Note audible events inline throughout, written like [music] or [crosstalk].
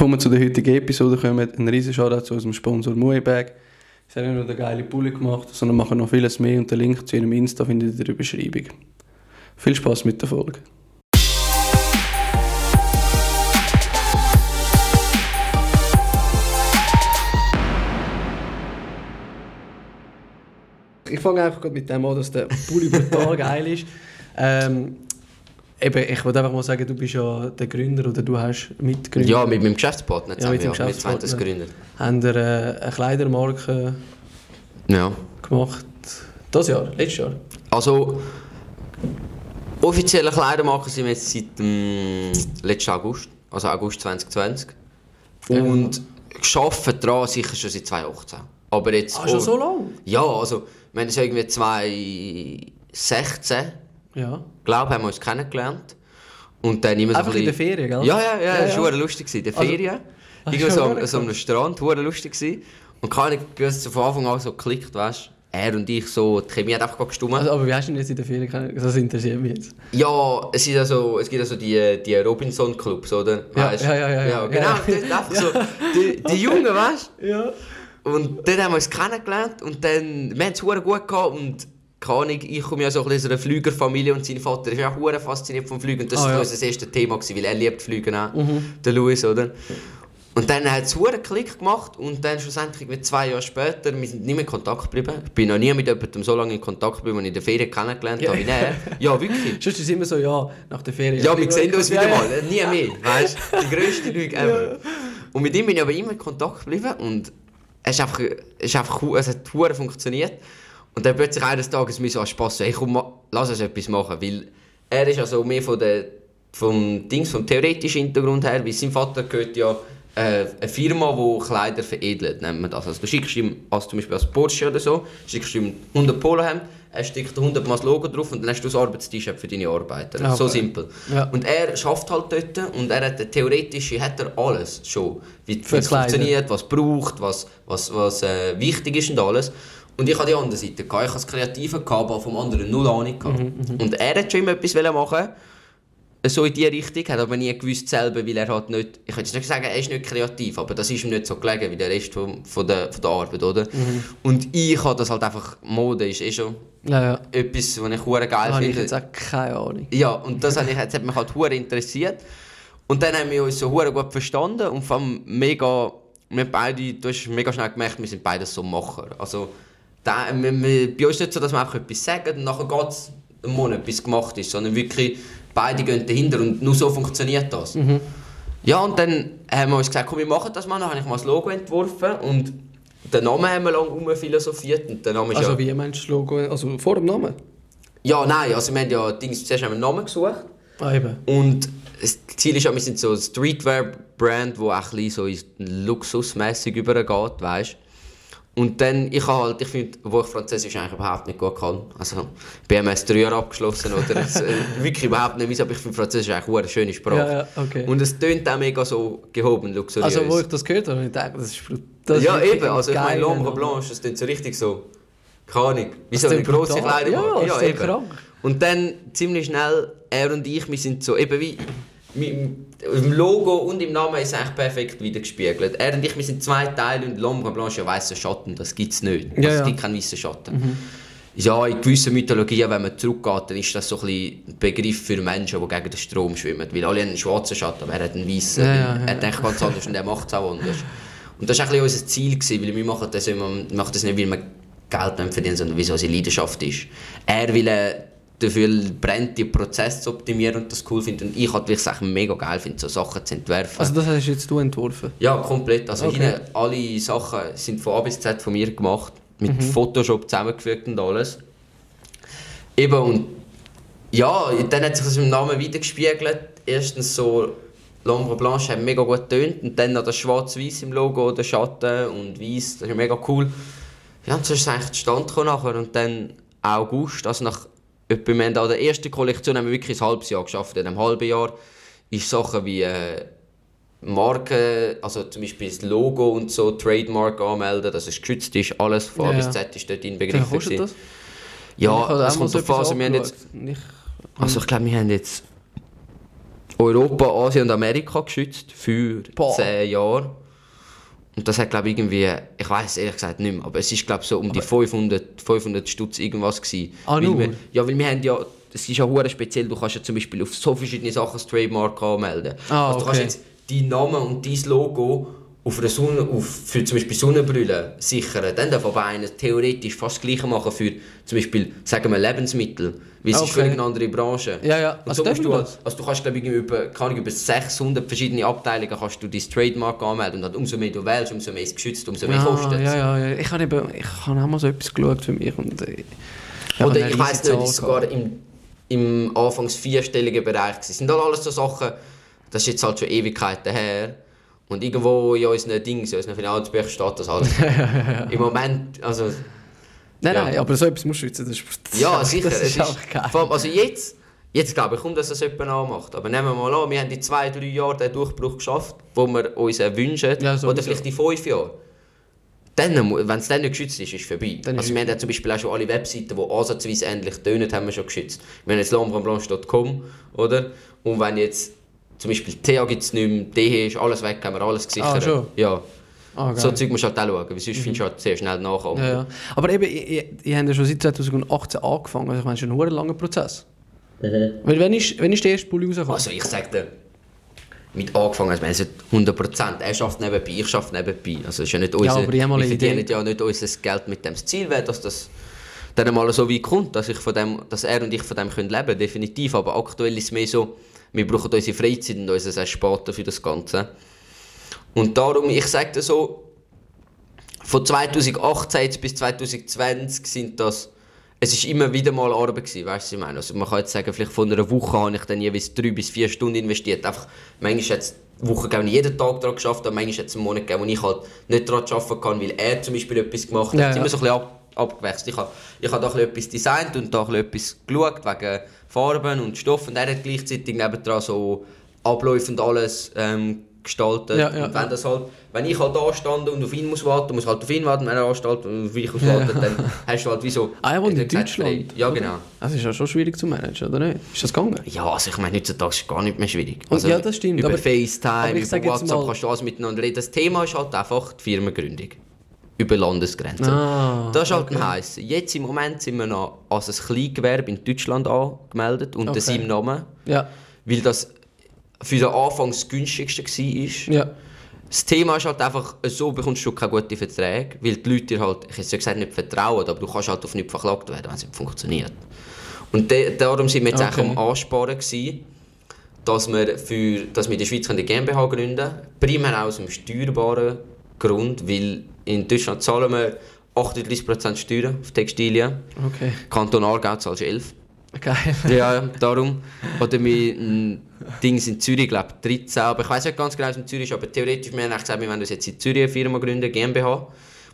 Bevor wir zu der heutigen Episode kommen, ein riesen Shoutout zu unserem Sponsor Muebag. Sie haben nicht nur den geile Pulli gemacht, sondern machen noch vieles mehr und den Link zu ihrem Insta findet ihr in der Beschreibung. Viel Spaß mit der Folge. Ich fange einfach mit dem an, dass der Pulli brutal geil ist. [laughs] Ähm, eben, ich wollte einfach mal sagen, du bist ja der Gründer oder du hast mitgegründet. Ja, mit meinem Geschäftspartner Ja, mit dem Wir haben Geschäftspartner. das. Haben äh, eine Kleidermarke Ja. gemacht? Das Jahr? Letztes Jahr? Also, offizielle Kleidermarke sind wir jetzt seit dem letzten August, also August 2020. Und geschafft daran sicher schon seit 2018. Aber jetzt... Ah, schon so lange? Ja, also, wir haben es irgendwie 2016, Ja. glaube haben wir uns kennengelernt. Und dann immer so Einfach ein in der Ferien, gell? Ja, ja, ja, Ja, das ja. war lustig. In der Also- Ferien. Ach, Irgendwo so, schon, am- so am Strand, war lustig. gewesen. Und keine Ahnung, von Anfang an so geklickt, weißt du. Er und ich so, die Chemie hat einfach gestimmt. Also, aber wie hast du ihn jetzt in der Ferien kennengelernt? Das interessiert mich jetzt. Ja, es, ist also, es gibt also die, die Robinson-Clubs, oder? Ja, Weisst? ja, ja, ja, ja. genau, Ja. das ist einfach so, [laughs] die, die Jungen, weißt Ja. du? Und dann haben wir uns kennengelernt und dann, wir haben es gut gehabt und keine Ahnung, ich komme ja so ein bisschen aus einer Flügerfamilie und sein Vater ist ja auch fasziniert vom Fliegen und das Ah, war ja. unser erstes Thema, gewesen, weil er liebt Fliegen auch, der Louis, oder? Und dann hat es einen Klick gemacht und dann schlussendlich mit zwei Jahre später, wir sind nicht mehr in Kontakt geblieben. Ich bin noch nie mit jemandem so lange in Kontakt geblieben, den ich in der Ferien kennengelernt habe wie er. Ja, wirklich. [laughs] Sonst ist immer so, ja, nach der Ferien. Ja, wir sehen uns wieder mal. Nie mehr. Weißt du? Die grösste [laughs] Lüge ever. Und mit ihm bin ich aber immer in Kontakt geblieben und es, ist einfach, es, ist einfach, es hat funktioniert. Und dann plötzlich eines Tages mir so Spass so, hey, komm, lass uns etwas machen. Weil er ist also mehr von der, vom Dings, vom theoretischen Hintergrund her, weil sein Vater gehört ja äh, eine Firma, die Kleider veredelt, nennt man das. Also du schickst ihm, als zum Beispiel als Porsche oder so, schickst ihm 100 Polohemd, er steckt 100 Mal das Logo drauf und dann hast du das Arbeitst-T-Shirt für deine Arbeiter. Ah, So okay. simpel. Ja. Und er schafft halt dort und er hat theoretisch hat er alles schon. Wie es funktioniert, was braucht, was, was, was äh, wichtig ist und alles. Und ich hatte die andere Seite. gehabt. Ich hatte das Kreative, gehabt, aber vom anderen null Ahnung. gehabt. Mhm, Und er hat schon immer etwas machen so in die Richtung, hat aber nie gewusst selber, weil er halt nicht, ich könnte nicht sagen, er ist nicht kreativ, aber das ist ihm nicht so gelegen wie der Rest von, von, der, von der Arbeit, oder? Mhm. Und ich habe das halt einfach, Mode ist eh schon Ja, ja. etwas, was ich hure geil habe ich finde. jetzt auch keine Ahnung. Ja, und das, habe ich, das hat mich halt hure interessiert. Und dann haben wir uns so hure gut verstanden und vor allem mega, wir beide, du hast mega schnell gemerkt, wir sind beide so Macher. Also, da, wir, wir, bei uns ist nicht so, dass wir einfach etwas sagen und nachher geht es einen Monat, bis es gemacht ist, sondern wirklich, beide gehen dahinter und nur so funktioniert das. Ja, und dann haben wir uns gesagt, komm, wir machen das mal. Dann habe ich mal das Logo entworfen und den Namen haben wir lange philosophiert und der Name ist Also ja... wie meinst du das Logo? Also vor dem Namen? Ja, nein, also wir haben ja Dings, zuerst haben wir einen Namen gesucht. Ah, eben. Und das Ziel ist ja, wir sind so ein Streetwear-Brand, wo auch ein bisschen so Luxusmäßig übergeht, weißt Und dann, ich habe halt, ich finde, wo ich Französisch eigentlich überhaupt nicht gut kann, also BMS 3 Jahre abgeschlossen oder es, äh, [laughs] wirklich überhaupt nicht meins, aber ich finde Französisch eigentlich eine schöne Sprache. Ja, ja, okay. Und es tönt auch mega so gehoben, luxuriös. Also wo ich das gehört habe, habe ich gedacht, das ist, brut- das ist ja, eben, also ich meine, L'Ombre ja. Blanche, das klingt so richtig so, keine Ahnung, wie so eine grosse brutal. Kleidermarke. Ja, das klingt krank. Und dann ziemlich schnell, er und ich, wir sind so, eben wie, im Logo und im Namen ist es eigentlich perfekt wiedergespiegelt. Er und ich, wir sind zwei Teile und L'Ombre Blanche, ja weißer Schatten, das gibt es nicht. Ja, es ja. gibt keinen weißen Schatten. Ja, in gewissen Mythologien, wenn man zurückgeht, dann ist das so ein, ein Begriff für Menschen, die gegen den Strom schwimmen. Weil alle haben einen schwarzen Schatten, aber er hat einen weißen. Ja, ja, Er ja. denkt ganz anders und er macht es auch anders. Und das war ein bisschen unser Ziel, gewesen, weil wir machen das, immer, wir machen das nicht, weil wir Geld verdienen sondern weil es unsere Leidenschaft ist. Er will dafür brennt, die Prozesse zu optimieren und das cool findet. Und ich halt wirklich Sachen mega geil finde, so Sachen zu entwerfen. Also das hast jetzt du entworfen? Ja, komplett. Also Okay. hinten alle Sachen sind von A bis Z von mir gemacht. Mit Photoshop zusammengefügt und alles. Eben und ja, dann hat sich das im Namen wiedergespiegelt. Erstens so, L'Ombre Blanche hat mega gut getönt und dann noch das Schwarz-Weiß im Logo, der Schatten und Weiß, das ist mega cool. Ja, und so ist es eigentlich zustande gekommen nachher. Und dann August, also nach etwa, wir haben an der ersten Kollektion haben wir wirklich ein halbes Jahr geschafft. In einem halben Jahr ist Sachen wie äh, Marken, also zum Beispiel das Logo und so, Trademark anmelden, dass es geschützt ist, alles von A Ja, bis. Z ist dort inbegriffen. kostet das? Ja, das kommt darauf an. Also, wir haben jetzt, also ich glaube, wir haben jetzt Europa, Asien und Amerika geschützt für Boah. 10 Jahre. Und das hat, glaube ich, irgendwie, ich weiß ehrlich gesagt nicht mehr, aber es ist, glaube ich, so um die 500, 500 Stutz irgendwas gewesen. Ah, weil nur? wir, Ja, weil wir haben ja, es ist ja hure speziell, du kannst ja zum Beispiel auf so verschiedene Sachen das Trademark anmelden. Ah, also du kannst okay. jetzt deinen Namen und dein Logo auf einer Sonne, auf, für zum Beispiel Sonnenbrille sichern. Dann darf aber einer theoretisch fast das Gleiche machen für zum Beispiel, sagen wir, Lebensmittel. Weil es ist völlig eine andere Branche. Ja, ja. Und Also so musst du, das? also du kannst glaube ich über, kann ich, über 600 verschiedene Abteilungen kannst du dein Trademark anmelden und dann umso mehr du wählst, umso mehr ist es geschützt, umso mehr Ja, kostet es. ja, ja, ja. Ich habe eben, ich habe auch mal so etwas geschaut für mich und äh, Oder ich weiß riesige nicht, ist sogar im, im anfangs vierstelligen Bereich gewesen. sind alles so Sachen, das ist jetzt halt schon Ewigkeiten her. Und irgendwo in unseren Dings, in unseren Finanzbüchern steht das alles. [laughs] Im Moment, also Nein, ja. nein, aber so etwas musst du schützen. [laughs] Das ist, Ja, sicher. Das ist auch geil. allem, also jetzt, jetzt glaube ich kaum, dass das jemand anmacht. Aber nehmen wir mal an, wir haben in zwei, drei Jahren den Durchbruch geschafft, wo wir uns wünschen. Ja, oder vielleicht in fünf Jahren. Wenn es dann nicht geschützt ist, ist es vorbei. Dann also wir haben ja zum Beispiel auch schon alle Webseiten, die ansatzweise ähnlich tönen, haben wir schon geschützt. Wir haben jetzt lambranblanche.com, oder? Und wenn jetzt zum Beispiel TH gibt es nicht mehr, DH ist alles weg, haben wir alles gesichert. Ah, schon? Ja. Ah. So Zeug musst du halt auch schauen, weil sonst findest du halt sehr schnell nachher. ja, ja. Aber eben, ihr, ihr, habt ja schon seit 2018 angefangen. Also ich meine, es ist ein verdammt langer Prozess. Weil wenn ist, wenn ist der erste Pulli rausgekommen? Also ich sag dir, mit angefangen, also wir sind 100 Prozent. Er schafft nebenbei, ich schaffe nebenbei. Also es ist ja nicht unser, aber ich mal wir verdienen Idee. ja nicht unser Geld mit dem Ziel wäre, dass das dann einmal so weit kommt, dass, ich von dem, dass er und ich von dem können leben definitiv. Aber aktuell ist es mehr so, wir brauchen unsere Freizeit und unser Ersparten für das Ganze. Und darum, ich sage dir so, von 2018 jetzt bis 2020 sind das es ist immer wieder mal Arbeit gewesen, weißt du, ich meine? Also man kann jetzt sagen, vielleicht von einer Woche habe ich dann jeweils drei bis vier Stunden investiert. Einfach, manchmal hat es Wochen gegeben, ich jeden Tag daran geschafft habe, manchmal hat es einen Monat gegeben, wo ich halt nicht daran arbeiten kann, weil er zum Beispiel etwas gemacht hat. Ja, ja. immer so ein bisschen ab, abgewechselt. Ich habe, ich habe da etwas designt und da etwas geschaut, wegen Farben und Stoff und er hat gleichzeitig nebendran so Abläufe und alles ähm, gestaltet. Ja, ja, und wenn ja. das halt, wenn ich halt da stand und auf ihn muss warten, muss halt auf ihn warten, wenn er ansteht und auf mich muss warten, dann hast du halt wie so... [laughs] Ah, er wohnt in Deutschland? Ja, genau. Das ist ja schon schwierig zu managen, oder nicht? Ist das gegangen? Ja, also ich meine, heutzutage ist es gar nicht mehr schwierig. Also, ja, das stimmt, Über aber- FaceTime, aber über WhatsApp mal- kannst du alles miteinander reden. Das Thema ist halt einfach die Firmengründung. Über Landesgrenzen. Ah, das ist halt ein heiß. Jetzt im Moment sind wir noch als ein Kleingewerbe in Deutschland angemeldet, unter Okay. seinem Namen. Ja. Weil das für den Anfang das günstigste war. Ja. Das Thema ist halt einfach, so bekommst du keine guten Verträge, weil die Leute dir halt, ich hätte ja gesagt, nicht vertrauen, aber du kannst halt auf nichts verklagt werden, wenn es nicht funktioniert. Und darum sind wir jetzt Okay. eigentlich am Ansparen gewesen, dass wir, für, dass wir in der Schweiz eine GmbH gründen können. Primär aus einem steuerbaren Grund, weil in Deutschland zahlen wir 38% Steuern auf Textilien. Okay. Kanton Aargau zahlst du 11. Geil. [laughs] Ja, darum. Oder wir ein Dings in Zürich, glaube 13. Aber ich weiß nicht ganz genau, was in Zürich ist. Aber theoretisch, wir haben gesagt, wir wollen uns jetzt in Zürich eine Firma gründen, GmbH.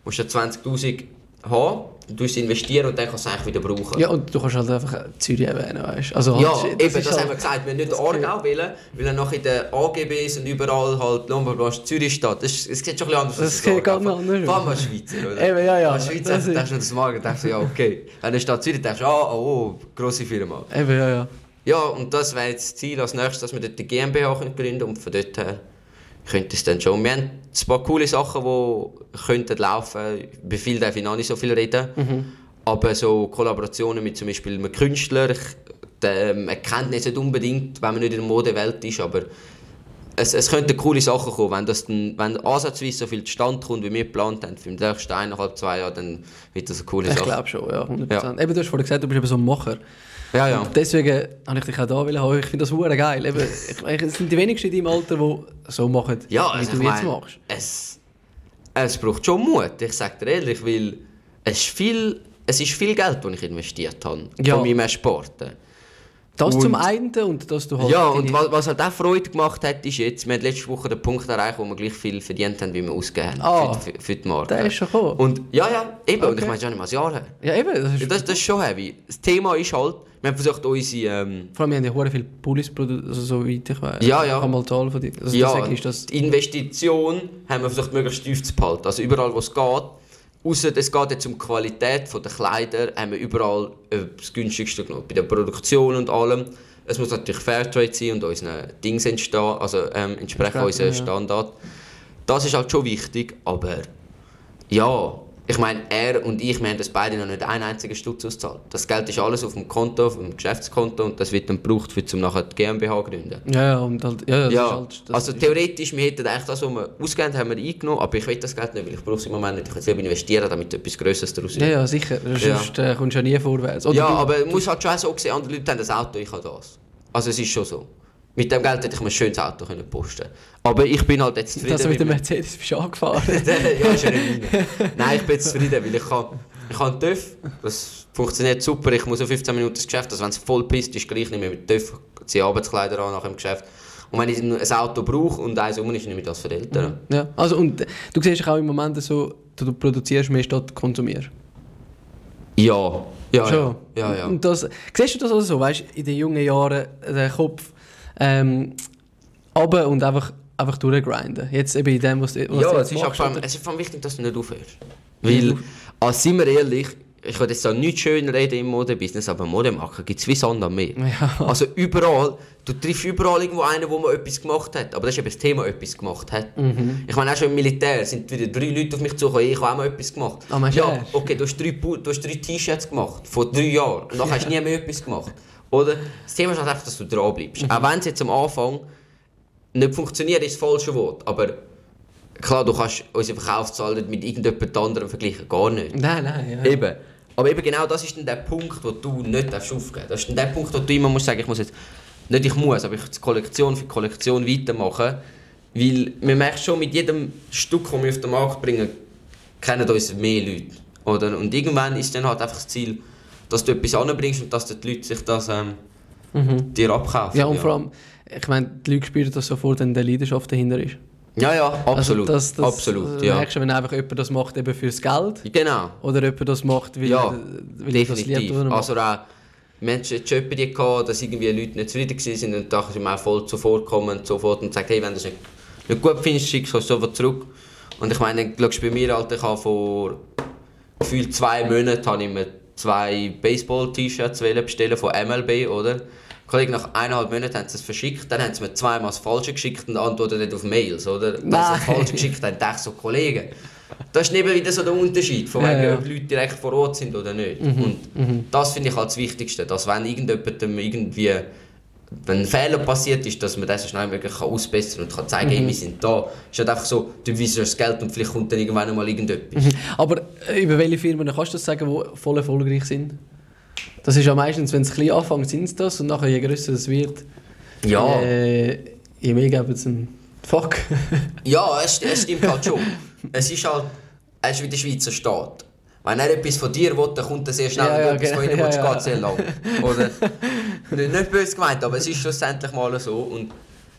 musst du 20.000 haben, du investieren und dann kannst du es wieder brauchen. Ja, und du kannst halt einfach Zürich erwähnen, weißt du? Also, Ja, halt, eben, das, ist haben halt- wir gesagt. Wir nicht Aargau wählen, weil er noch in den AGBs und überall halt Lombardbranche Zürich steht. Das, ist- es sieht schon ein bisschen anders Das aus. als sieht ganz Aargau. anders aus. Als Schweizer, oder? Eben, ja, ja. Als Schweizer Das denkst du das Magen, denkst du, ja, okay. Wenn er steht Zürich, denkst du, ah, oh, oh, grosse Firma. Eben, ja, ja. Ja, und das wäre jetzt das Ziel als nächstes, dass wir dort die GmbH gründen können und von dort her könnte es dann schon. Wir haben ein paar coole Sachen, die könnten laufen. Über viel darf ich noch nicht so viel reden. Aber so Kollaborationen mit zum Beispiel einem Künstler, ich, der, man kennt ihn jetzt nicht unbedingt, wenn man nicht in der Modewelt ist, aber es, es könnten coole Sachen kommen. Wenn, das dann, wenn ansatzweise so viel zustande kommt, wie wir geplant haben, für die nächsten eineinhalb, zwei Jahre, dann wird das eine coole Ich Sache. glaube schon, ja, 100%. Eben, du hast vorhin gesagt, du bist eben so ein Macher. Ja, ja. Deswegen habe ich dich auch da haben. Ich finde das hure geil. Eben, ich, es sind die wenigsten in deinem Alter, die so machen, Ja, wie also du jetzt meine, machst. es, es braucht schon Mut, ich sage dir ehrlich, weil es ist viel, es ist viel Geld, das ich investiert habe Ja. von meinem Sporten. Das und- zum einen und dass du halt... Ja, und was, was halt auch Freude gemacht hat, ist jetzt, wir haben letzte Woche den Punkt erreicht, wo wir gleich viel verdient haben, wie wir ausgegeben haben Ah. für, für, für die Marke. Der ist schon gekommen. Und ja, ja, eben, und ich Okay. meine, schon nicht mal ein Jahr her. Ja, eben, das ist... Das, das ist schon heavy. Das Thema ist halt, wir haben versucht, unsere... Ähm, Vor allem, wir haben ja hure viele Pullis produziert, also so weit ich weiß. Ja, ja. Ich mal Zahlen von dir... Also ja, ist das... die Investition haben wir versucht, möglichst tief zu behalten. Also überall, wo es geht. Ausser es geht jetzt um die Qualität der Kleider, haben wir überall äh, das günstigste genommen. Bei der Produktion und allem. Es muss natürlich Fairtrade sein und unseren Dings entstehen, also ähm, entsprechen unseren ja. Standard. Das ist halt schon wichtig, aber ja, ich meine, er und ich, wir haben das beide noch nicht einen einzigen Stutz ausgezahlt. Das Geld ist alles auf dem Konto, auf dem Geschäftskonto und das wird dann gebraucht, für zum nachher die GmbH zu gründen. Ja, ja, und halt, ja, das Ja, halt, das also theoretisch, wir hätten eigentlich das, was wir ausgegeben haben, wir eingenommen, aber ich will das Geld nicht, weil ich brauche es im Moment nicht. Ich will es lieber investieren, damit etwas Größeres daraus Ja, ja, sicher. Ja. Sonst äh, kommst du ja nie vorwärts. Oder ja, du- aber es muss halt schon so sehen, andere Leute haben das Auto, ich habe das. Also es ist schon so. Mit dem Geld hätte ich mir ein schönes Auto können posten Aber ich bin halt jetzt zufrieden du mit dem Mercedes bist angefahren. [laughs] ja, ist ja nicht meine. Nein, ich bin jetzt zufrieden, weil ich kann, ich einen TÜV, das funktioniert super, ich muss auf 15 Minuten ins Geschäft, also wenn es voll pisst, ist gleich nicht mehr mit TÜV, ziehe Arbeitskleider an nach dem Geschäft. Und wenn ich ein Auto brauche und eins um ist, nehme ich das für Eltern. ja, also und du siehst auch im Moment so, du, du produzierst mehr statt konsumierst. Ja, ja, Schon. ja. ja, ja. Und das, siehst du das also so, weißt in den jungen Jahren den Kopf ähm, runter und einfach, einfach durchgrinden. Jetzt eben in dem, was, du- was Ja, es ist, auch vor allem, es ist vor allem wichtig, dass du nicht aufhörst. Weil, also sind wir ehrlich, ich will jetzt da nicht schön reden im Modebusiness, aber Modemarken gibt es wie Sand am Meer. Ja. Also überall, du triffst überall irgendwo einen, wo mal etwas gemacht hat. Aber das ist eben das Thema, etwas gemacht hat. Mhm. Ich meine, auch schon im Militär sind wieder drei Leute auf mich zugekommen, ich habe auch mal etwas gemacht. Du ja, okay, du hast drei, du hast drei T-Shirts gemacht, vor drei Jahren. Und dann hast du nie mehr etwas gemacht. Oder? Das Thema ist halt einfach, dass du dran bleibst. Mhm. Auch wenn es jetzt am Anfang nicht funktioniert, ist das falsche Wort. Aber klar, du kannst unsere Verkaufszahlen nicht mit irgendjemand anderem vergleichen, gar nicht. Nein, nein, ja. Eben. Aber eben genau das ist dann der Punkt, wo du nicht aufgeben darfst. Das ist dann der Punkt, wo du immer musst sagen, ich muss jetzt, nicht ich muss, aber ich die Kollektion für Kollektion weitermachen. Weil man merkt schon, mit jedem Stück, das wir auf den Markt bringen, kennen uns mehr Leute. Oder? Und irgendwann ist dann halt einfach das Ziel, dass du etwas anbringst und dass die Leute sich das ähm, dir abkaufen. Mhm. Ja, und vor allem, ich meine, die Leute spüren das sofort, wenn der Leidenschaft dahinter ist. Ja, ja, absolut. Also das, das, absolut, äh, ja. merkst du, wenn einfach jemand das macht eben fürs Geld Genau. oder jemand das macht, weil, Ja, weil er das liebt. definitiv. Oder. Also auch Menschen jetzt schon die gehabt, dass irgendwie Leute nicht zufrieden waren und da sind auch voll zuvorkommen und sofort und sagt, hey, wenn du es nicht, nicht gut findest, schickst du sofort zurück. Und ich meine, du schaust bei mir, Alter, ich habe vor gefühlt zwei Monaten habe ich mir zwei Baseball-T-Shirts bestellen von MLB, oder? Kollege, nach eineinhalb Monaten haben sie es verschickt, dann haben sie mir zweimal das Falsche geschickt und antworten nicht auf Mails, oder? Wenn sie das Falsche geschickt haben, dachte ich so, Kollegen, das ist eben wieder so der Unterschied, von wegen, ja. Mhm, ob Leute direkt vor Ort sind oder nicht. Und das finde ich halt das Wichtigste, dass wenn irgendjemandem irgendwie wenn ein Fehler passiert ist, dass man das so schnell wie möglich kann ausbessern und kann zeigen, Mhm. hey, wir sind da. Es ist halt einfach so, du weißt das Geld und vielleicht kommt dann irgendwann mal irgendetwas. Aber äh, über welche Firmen kannst du das sagen, die voll erfolgreich sind? Das ist ja meistens, wenn es klein anfängt, sind es das und nachher je grösser es wird, Ja, äh, je mehr geben sie einen Fuck. ja es, es stimmt halt schon. es ist halt, es ist wie der Schweizer Staat. Wenn er etwas von dir will, dann kommt er sehr schnell Ja, ja, etwas von genau. ihnen Ja, ja, ja. geht sehr lang. Oder? [laughs] nicht, nicht böse gemeint, aber es ist schlussendlich mal so. Und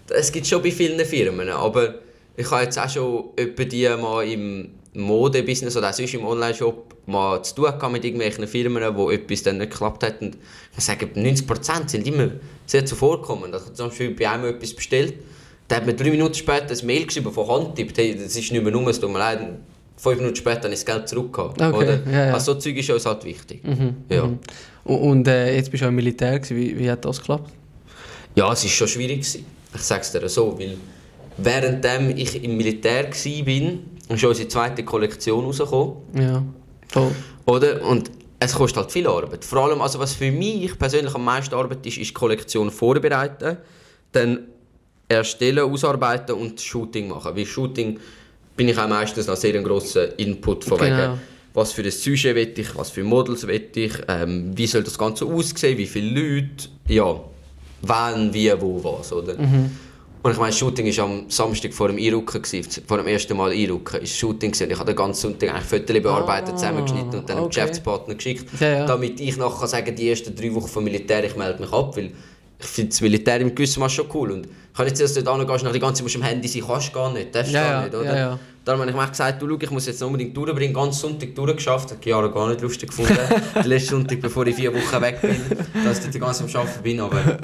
es gibt schon bei vielen Firmen, aber ich habe jetzt auch schon etwa die mal im Modebusiness oder auch sonst im Online-Shop mal zu tun gehabt mit irgendwelchen Firmen, wo etwas dann nicht geklappt hat. Und ich sage, 90% sind immer sehr zuvorkommend. Also zum Beispiel bei einem etwas bestellt, der hat mir drei Minuten später ein Mail geschrieben von Hand tippt, hey, das ist nicht mehr nur, es tut mir leid. Fünf Minuten später habe ich das Geld zurückgehabt. Okay, oder? ja, ja. Also so Zeug ist uns halt wichtig. ja. Und, und äh, jetzt bist du auch im Militär, gewesen. wie, wie hat das geklappt? ja, es war schon schwierig. Gewesen. Ich sage es dir so, weil währenddem ich im Militär war, ist unsere zweite Kollektion rausgekommen. Ja, voll. Oder? Und es kostet halt viel Arbeit. Vor allem, also was für mich persönlich am meisten Arbeit ist, ist die Kollektion vorbereiten, dann erstellen, ausarbeiten und Shooting machen. Weil Shooting bin ich auch meistens noch sehr ein grosser Input von Genau. wegen, was für ein Sujet will ich, was für Models will ich, ähm, wie soll das Ganze aussehen, wie viele Leute, ja, wann, wie, wo, was, oder? Und ich meine, das Shooting war am Samstag vor dem Einrücken, vor dem ersten Mal Einrücken, ist Shooting gewesen. Ich habe den ganzen Sonntag eigentlich Fotos bearbeitet, Ah, zusammengeschnitten und dann dem okay. Geschäftspartner geschickt, Ja, ja. damit ich nachher kann sagen die ersten drei Wochen vom Militär, ich melde mich ab, weil ich finde das Militär im gewissen Maß schon cool. Und ich kann nicht, dass du dort hingehst, nach die ganze Zeit musst du am Handy sein, kannst du gar nicht, darfst Ja, gar nicht, oder? ja, ja. Darum habe ich mir gesagt, du, schau, ich muss jetzt unbedingt durchbringen, ganz Sonntag durchgeschafft, habe ich Jahre gar nicht lustig gefunden. [laughs] den letzten Sonntag, bevor ich vier Wochen weg bin, dass ich die ganze am Arbeiten bin, aber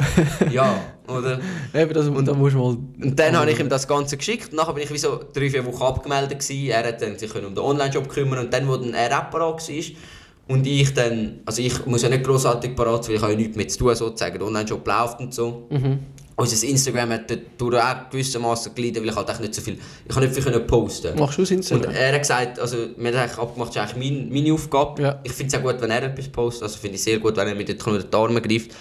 ja, oder? Eben, das, und da musst du mal... Und dann habe ich ihm das Ganze geschickt. Und nachher bin ich wie so drei, vier Wochen abgemeldet. Gewesen. Er hat dann sich um den Online-Job kümmern und dann, wo dann er abparat war Und ich dann, also ich muss ja nicht grossartig parat weil ich habe ja nichts mehr zu tun, sozusagen. Der Online-Shop läuft und so. Mhm. Unser Instagram hat dadurch auch gewissermaßen gelitten, weil ich halt echt nicht so viel, ich habe nicht viel können posten Machst du Und Instagram? er hat gesagt, also wir haben eigentlich abgemacht, das ist eigentlich mein, meine Aufgabe. Ja. Ich finde es auch gut, wenn er etwas postet, also finde ich sehr gut, wenn er mir dort unter die Arme greift.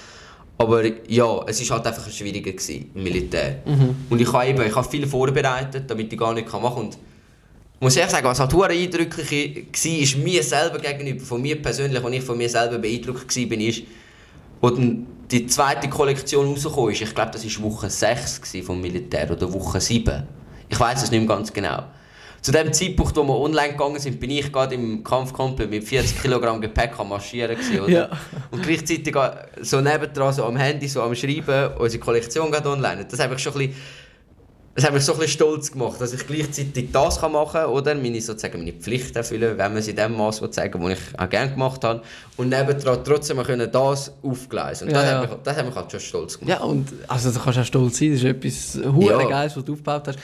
Aber ja, es war halt einfach schwieriger gewesen, im Militär. Mhm. Und ich habe eben, ich habe viel vorbereitet, damit ich gar nicht machen kann. Und muss ehrlich sagen, was halt eindrücklich war, ist mir selber gegenüber, von mir persönlich, als ich von mir selber beeindruckt war, ist, wo dann die zweite Kollektion rausgekommen ist, ich glaube, das war Woche 6 gewesen vom Militär oder Woche 7. Ich weiß es nicht mehr ganz genau. Zu dem Zeitpunkt, wo wir online gegangen sind, bin ich gerade im Kampfkumpel mit 40 Kilogramm Gepäck am Marschieren gewesen, oder? Ja. Und gleichzeitig so nebendran, so am Handy, so am Schreiben, unsere Kollektion geht online. Das hat mich schon ein bisschen, das hat mich so ein bisschen stolz gemacht, dass ich gleichzeitig das kann machen kann, oder? Meine, sozusagen meine Pflicht erfüllen, wenn man es in dem Maß zeigen was ich auch gerne gemacht habe. Und nebendran trotzdem können das aufgleisen. Und Ja, das, ja. Hat mich, das hat mich halt schon stolz gemacht. Ja, und also da kannst du auch stolz sein, das ist etwas Ja. Geiles, was du aufgebaut hast.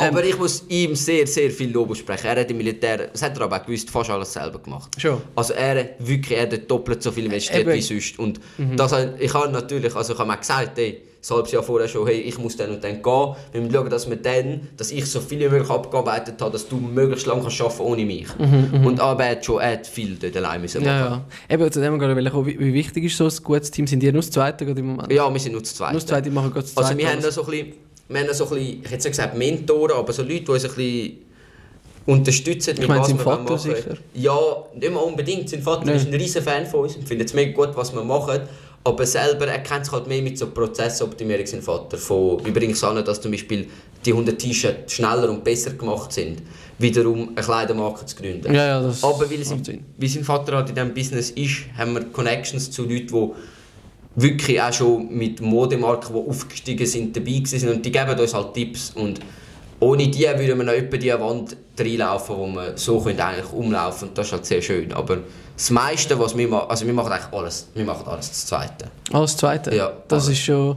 Ähm, Aber ich muss ihm sehr, sehr viel Lob aussprechen. Er hat im Militär, das hat er aber auch gewusst, fast alles selber gemacht. Schon. Also er hat wirklich er hat doppelt so viel investiert Eben. Mhm. wie sonst. Und das, hat- ich habe natürlich, also ich habe mir gesagt, ey, ein halbes Jahr vorher schon, hey, ich muss dann und dann gehen. Wir müssen schauen, dass wir dann, dass ich so viel wie möglich abgearbeitet habe, dass du möglichst lange kannst arbeiten ohne mich. Und aber er hat schon er hat viel dort allein müssen machen. Mhm, ja, ja. Eben, zu dem gerade ich kommen, wie, wie wichtig ist so ein gutes Team? Sind die nur das Zweite im Moment? Ja, wir sind nur zu zweit. Nur das Zweite, machen gerade das Also Zweite. wir haben da so ein bisschen, wir haben da so ein bisschen, ich hätte nicht gesagt Mentoren, aber so Leute, die uns ein bisschen unterstützen, mit meine, sein Vater sicher? Ja, nicht mal unbedingt. Sein Vater Nein. ist ein riesen Fan von uns und findet es mega gut, was wir machen. Aber selber, er kennt sich halt mehr mit so Prozessoptimierung, sein Vater. Von, übrigens an, dass zum Beispiel die 100 T-Shirts schneller und besser gemacht sind, wiederum eine Kleidermarke zu gründen. Ja, ja, das Aber weil, Sinn. wie sein Vater halt in diesem Business ist, haben wir Connections zu Leuten, die wirklich auch schon mit Modemarken, die aufgestiegen sind, dabei sind und die geben uns halt Tipps und ohne die wir noch etwa die Wand reinlaufen, wo wir so eigentlich umlaufen und das ist halt sehr schön. Aber das meiste, was wir machen, also wir machen eigentlich alles, wir machen alles das Zweite. Alles Zweite? Ja, Das alles. ist schon,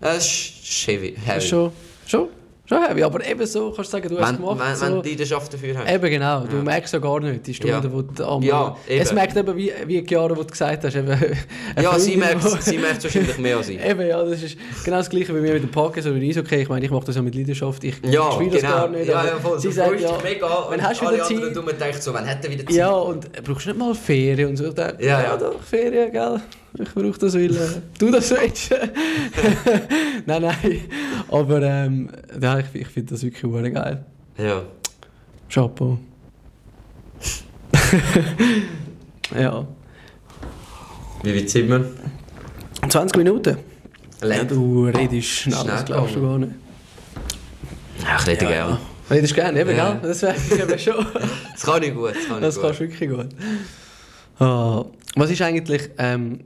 Das ist heavy. das ist schon, schon, schon heavy. Aber eben so kannst du sagen, du hast wenn, es gemacht. wenn, so. wenn du Leidenschaft dafür hast. Eben genau, du Ja. merkst ja gar nicht die Stunden, Ja. wo du am Ja, Es merkt eben, wie, wie die Jahre, wo du gesagt hast. Eben, [laughs] ja, sie merkt merkt wahrscheinlich mehr als ich. [laughs] Eben, ja, das ist genau das gleiche wie mir mit dem Podcast oder Eishockey. Ich meine, ich mache das ja mit Leidenschaft. Ich Ja, spiele das genau. gar nicht. ja, ja, voll. sie Du sagt, ja, mega wann und hast du wieder Zeit? dummen denken so, wann hat er wieder Zeit? Ja, und brauchst du nicht mal Ferien und so? Ich denke, Ja, ja, ja. doch, Ferien, gell? Ich brauche das, weil äh, du das willst. [laughs] nein, nein. Aber ähm, ja, ich, ich finde das wirklich geil. Ja. Chapeau. [laughs] ja. Wie weit sind wir? 20 Minuten? Ja, Längt. du redest schnell, das glaubst du gar nicht. Ja, ich rede gerne. Redest gerne, eben, Ja. gell? Das wäre eben schon. [laughs] Das kann ich gut. Das, kann Das ich kannst gut. du wirklich gut. Ah, was ist eigentlich, ähm,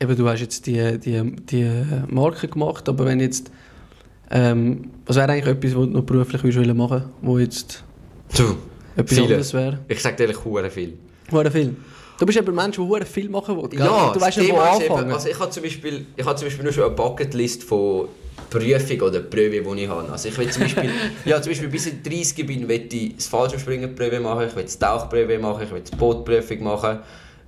eben du hast jetzt die, die, die Marke gemacht, aber wenn jetzt, ähm, was wäre eigentlich etwas, was du noch beruflich wollen machen wo jetzt Du, etwas Viele. anderes wäre? ich sag dir ehrlich, hure viel. Hure viel. Du bist eben ein Mensch, der hure viel machen will, gell? Ja, du weißt das nicht, wo ist eben- anfangen. Also ich habe zum Beispiel, ich habe zum Beispiel nur schon eine Bucketlist von Prüfungen oder Prüfe, die ich habe. Also ich will zum Beispiel, [laughs] ja, zum Beispiel bis ich 30 bin, will ich das Fallschirmspringen-Prüfe machen, ich will das Tauchprüfe machen, ich will die Bootprüfung machen.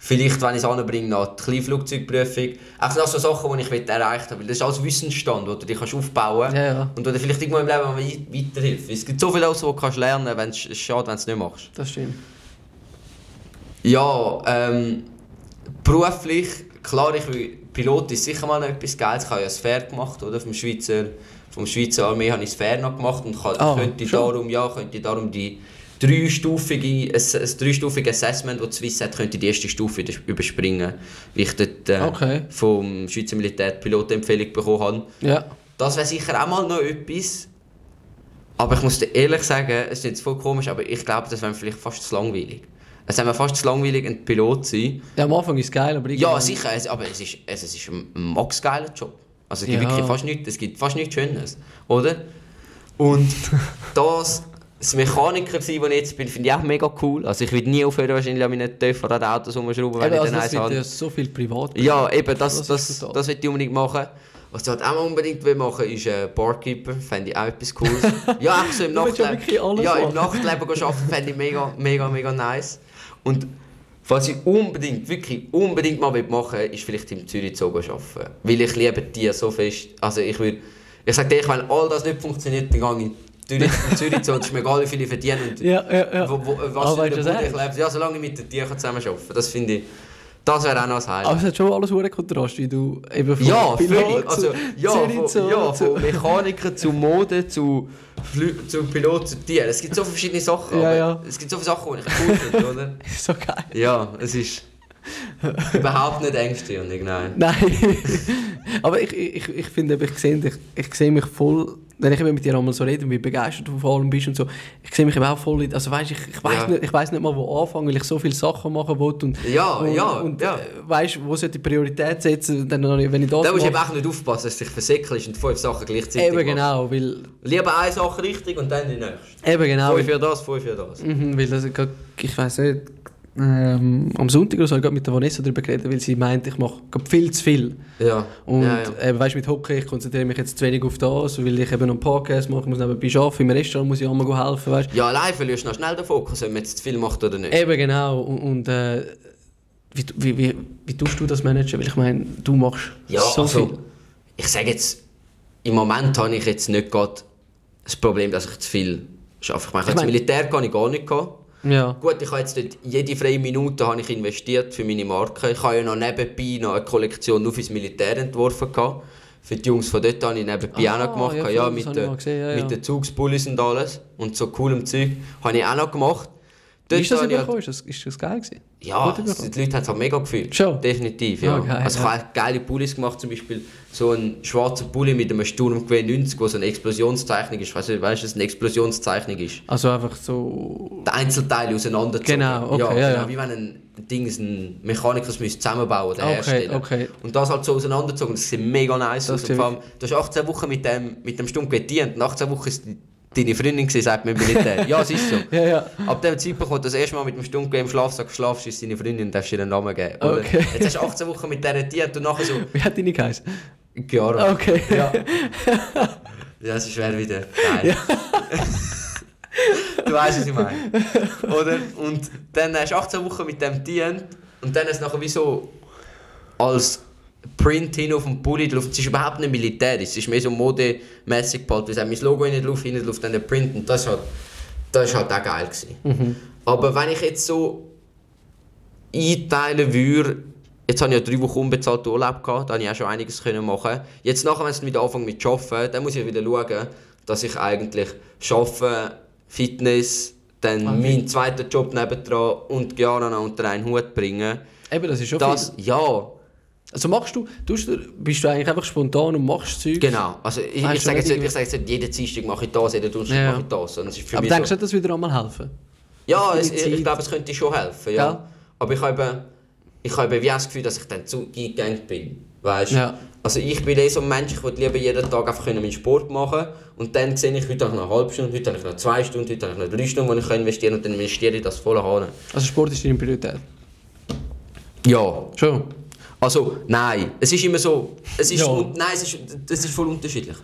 Vielleicht, wenn ich es anbringe, noch die Kleinflugzeugprüfung. Das sind so Sachen, die ich erreicht habe. Weil das ist alles Wissensstand, den du dich kannst aufbauen kannst. Ja, ja. Und dir vielleicht irgendwann im Leben weiterhilft. Es gibt so viel, was du kannst lernen kannst. Es ist schade, wenn du es nicht machst. Das stimmt. Ja, ähm, beruflich, klar, ich will, Pilot ist sicher mal noch etwas Geiles. Ich habe ja das Fair gemacht, oder? Vom Schweizer, vom Schweizer Armee habe ich das Fair noch gemacht und kann, Ah, könnte, schon? darum, ja, könnte darum die dreistufige, ein, ein dreistufige Assessment, das die Swiss hat, könnte die erste Stufe überspringen, wie ich dort äh, Okay. vom Schweizer Militär Pilotenempfehlung bekommen habe. Ja. Das wäre sicher auch mal noch etwas. Aber ich muss dir ehrlich sagen, es ist jetzt voll komisch, aber ich glaube, das wäre vielleicht fast zu langweilig. Es wäre fast zu langweilig, ein Pilot zu sein. ja, am Anfang ist es geil, aber Ja, irgendwann- sicher, es, aber es ist, es, es ist ein max geiler Job. Also es gibt Ja. wirklich fast nichts, es gibt fast nichts Schönes, oder? Und [laughs] das, das Mechaniker sein, wo ich jetzt bin, finde ich auch mega cool. Also ich will nie aufhören, wahrscheinlich an meinen Töpfen oder an Autos rumschrauben, wenn Eben, ich also dann das eins habe. ja so viel privat. Ja, eben, das, Das das, das, will ich unbedingt machen. Was ich halt auch unbedingt will machen ist äh, Barkeeper, fände ich auch etwas Cooles. [laughs] ja, einfach so im Nachtleben. Ja, im. Nachtleben arbeiten, fände ich mega, mega, mega nice. Und Was ich unbedingt, wirklich unbedingt mal machen will, ist vielleicht im Zürich Zoo arbeiten. Weil ich liebe Tiere so fest. Also ich will, ich sage dir, wenn all das nicht funktioniert, dann gehe ich Zürich, Zürich. Es ist mir egal, wie viel ich verdiene und Ja, ja, ja. wo, wo, was du, eine was Bude ich lebe. Ja, solange ich mit den Tieren zusammen arbeiten kann. Das finde ich, das wäre auch noch ein Highlight. Aber es hat schon alles hohen Kontrast, wie du eben von Ja, Pilot Also, ja, von, zu- ja, von Mechaniker zu Mode zu, Flü zu Pilot zu Tieren. Es gibt so viele verschiedene Sachen. Ja, ja. Es gibt so viele Sachen, die ich cool finde, oder? [laughs] so geil. Ja, es ist überhaupt nicht engstirnig, nein. Nein. [laughs] Aber ich, ich, ich finde, ich sehe, ich, ich sehe mich voll, wenn ich mit dir einmal so rede und wie begeistert du vor allem bist und so, ich sehe mich eben auch voll, in- also weißt, ich, ich weiß Ja. nicht, ich weiß nicht mal, wo anfangen, weil ich so viele Sachen machen will und, Ja, und, ja, und ja. äh, weißt, wo sollte ich Priorität setzen, dann, wenn ich das Da musst du eben auch nicht aufpassen, dass du dich versäckelst und fünf Sachen gleichzeitig Eben machst. genau, weil, Lieber eine Sache richtig und dann die nächste. eben genau, Fünf für das, fünf für das. Mhm, weil das, ich weiß nicht, ähm, am Sonntag oder so habe ich mit der Vanessa darüber geredet, weil sie meint, ich mache viel zu viel. Ja. Und ja, ja. Eben, weißt, mit Hockey, ich konzentriere mich jetzt zu wenig auf das, weil ich eben noch einen Podcast mache, ich muss nebenbei arbeiten, im Restaurant muss ich auch mal helfen, weißt. ja, allein verlierst du noch schnell den Fokus, ob man jetzt zu viel macht oder nicht. Eben genau, und, und äh, wie, wie, wie, wie tust du das managen? Weil ich meine, du machst Ja, so also, viel. ich sage jetzt, im Moment habe ich jetzt nicht gerade das Problem, dass ich zu viel arbeite. Ich meine, Ich ins meine- Militär kann ich gar nicht gehen. Ja. Gut, ich habe jetzt dort jede freie Minute habe ich investiert für meine Marke. Ich habe ja noch nebenbei noch eine Kollektion nur fürs Militär entworfen. Gehabt. Für die Jungs von dort habe ich nebenbei Ah, auch noch gemacht. ja, Ja, mit, den- gesehen, ja, mit ja. den Zugspullis und alles. Und so coolem Zeug habe ich auch noch gemacht. Wie ist das überkommen? Ist das, ist das geil gewesen? ja, Gut die? Leute haben es halt mega gefühlt. Schon? Definitiv, ja. Ah, geil, also ich ja. habe auch geile Pullis gemacht, zum Beispiel so ein schwarzer Pulli mit einem Sturmgewehr 90, wo so eine Explosionszeichnung ist. Weißt du, weißt, was eine Explosionszeichnung ist? Also einfach so... Die Einzelteile auseinanderzogen. Genau, okay, ja, ja, genau, ja. Wie wenn ein Ding, ein Mechaniker es müsste zusammenbauen oder Okay, herstellen. okay. Und das halt so auseinanderzogen, das sieht mega nice Das aus. Und vor allem, du hast 18 Wochen mit dem, mit dem Sturmgewehr gedient. Nach 18 Wochen ist deine Freundin gewesen, sagt mir im Militär. ja, es ist so. [laughs] Ja, ja. Ab dem Zeitpunkt, wo du das erste Mal mit dem Sturmgewehr im Schlafsack schlafst, ist deine Freundin, darfst du ihr einen Namen geben. Oder? Okay. Jetzt hast du 18 Wochen mit der gedient und nachher so, Wie hat deine geheißen? Chiara. Okay. Ja. [laughs] ja, es ist schwer wieder. Geil. [laughs] du weißt, was ich meine. Oder? Und dann hast du 18 Wochen mit dem dient und dann ist es nachher wie so als Print hin auf dem Pulli drauf. Es ist überhaupt nicht militärisch, es ist mehr so modemäßig gebaut. Wir sagen, mein Logo in drauf, hinten drauf dann der Print und das war halt, das ist halt auch geil. Gewesen. Aber wenn ich jetzt so einteilen würde, jetzt habe ich ja drei Wochen unbezahlt Urlaub gehabt, da habe ich auch schon einiges können machen. Jetzt nachher, wenn es wieder anfange mit Arbeiten, dann muss ich wieder schauen, dass ich eigentlich arbeite, Fitness, dann Ah, meinen zweiten Job nebendran und Gianna noch unter einen Hut bringen. Eben, das ist schon Das, viel. ja, Also machst du, tust du, bist du eigentlich einfach spontan und machst Zeug? genau. Also ich, ich sage jetzt, ich sage jetzt nicht, jeden Dienstag mache ich das, jeden Donnerstag Ja. mache ich das. sondern es ist für Aber mich denkst so, du, das wieder einmal helfen? Ja, es, ich, ich glaube, es könnte schon helfen, ja. Gell? Aber ich habe, ich habe wie auch das Gefühl, dass ich dann zu eingegangen bin. Weißt? Ja. Also ich bin eh so ein Mensch, ich würde lieber jeden Tag einfach meinen Sport machen und dann sehe ich, heute habe ich noch eine halbe Stunde, heute habe ich noch zwei Stunden, heute habe ich noch drei Stunden, die ich investieren kann und dann investiere ich das voll an. Also Sport ist deine Priorität? Ja. Schon? Also, nein. Es ist immer so, es ist, Ja. un- nein, es ist, das ist voll unterschiedlich.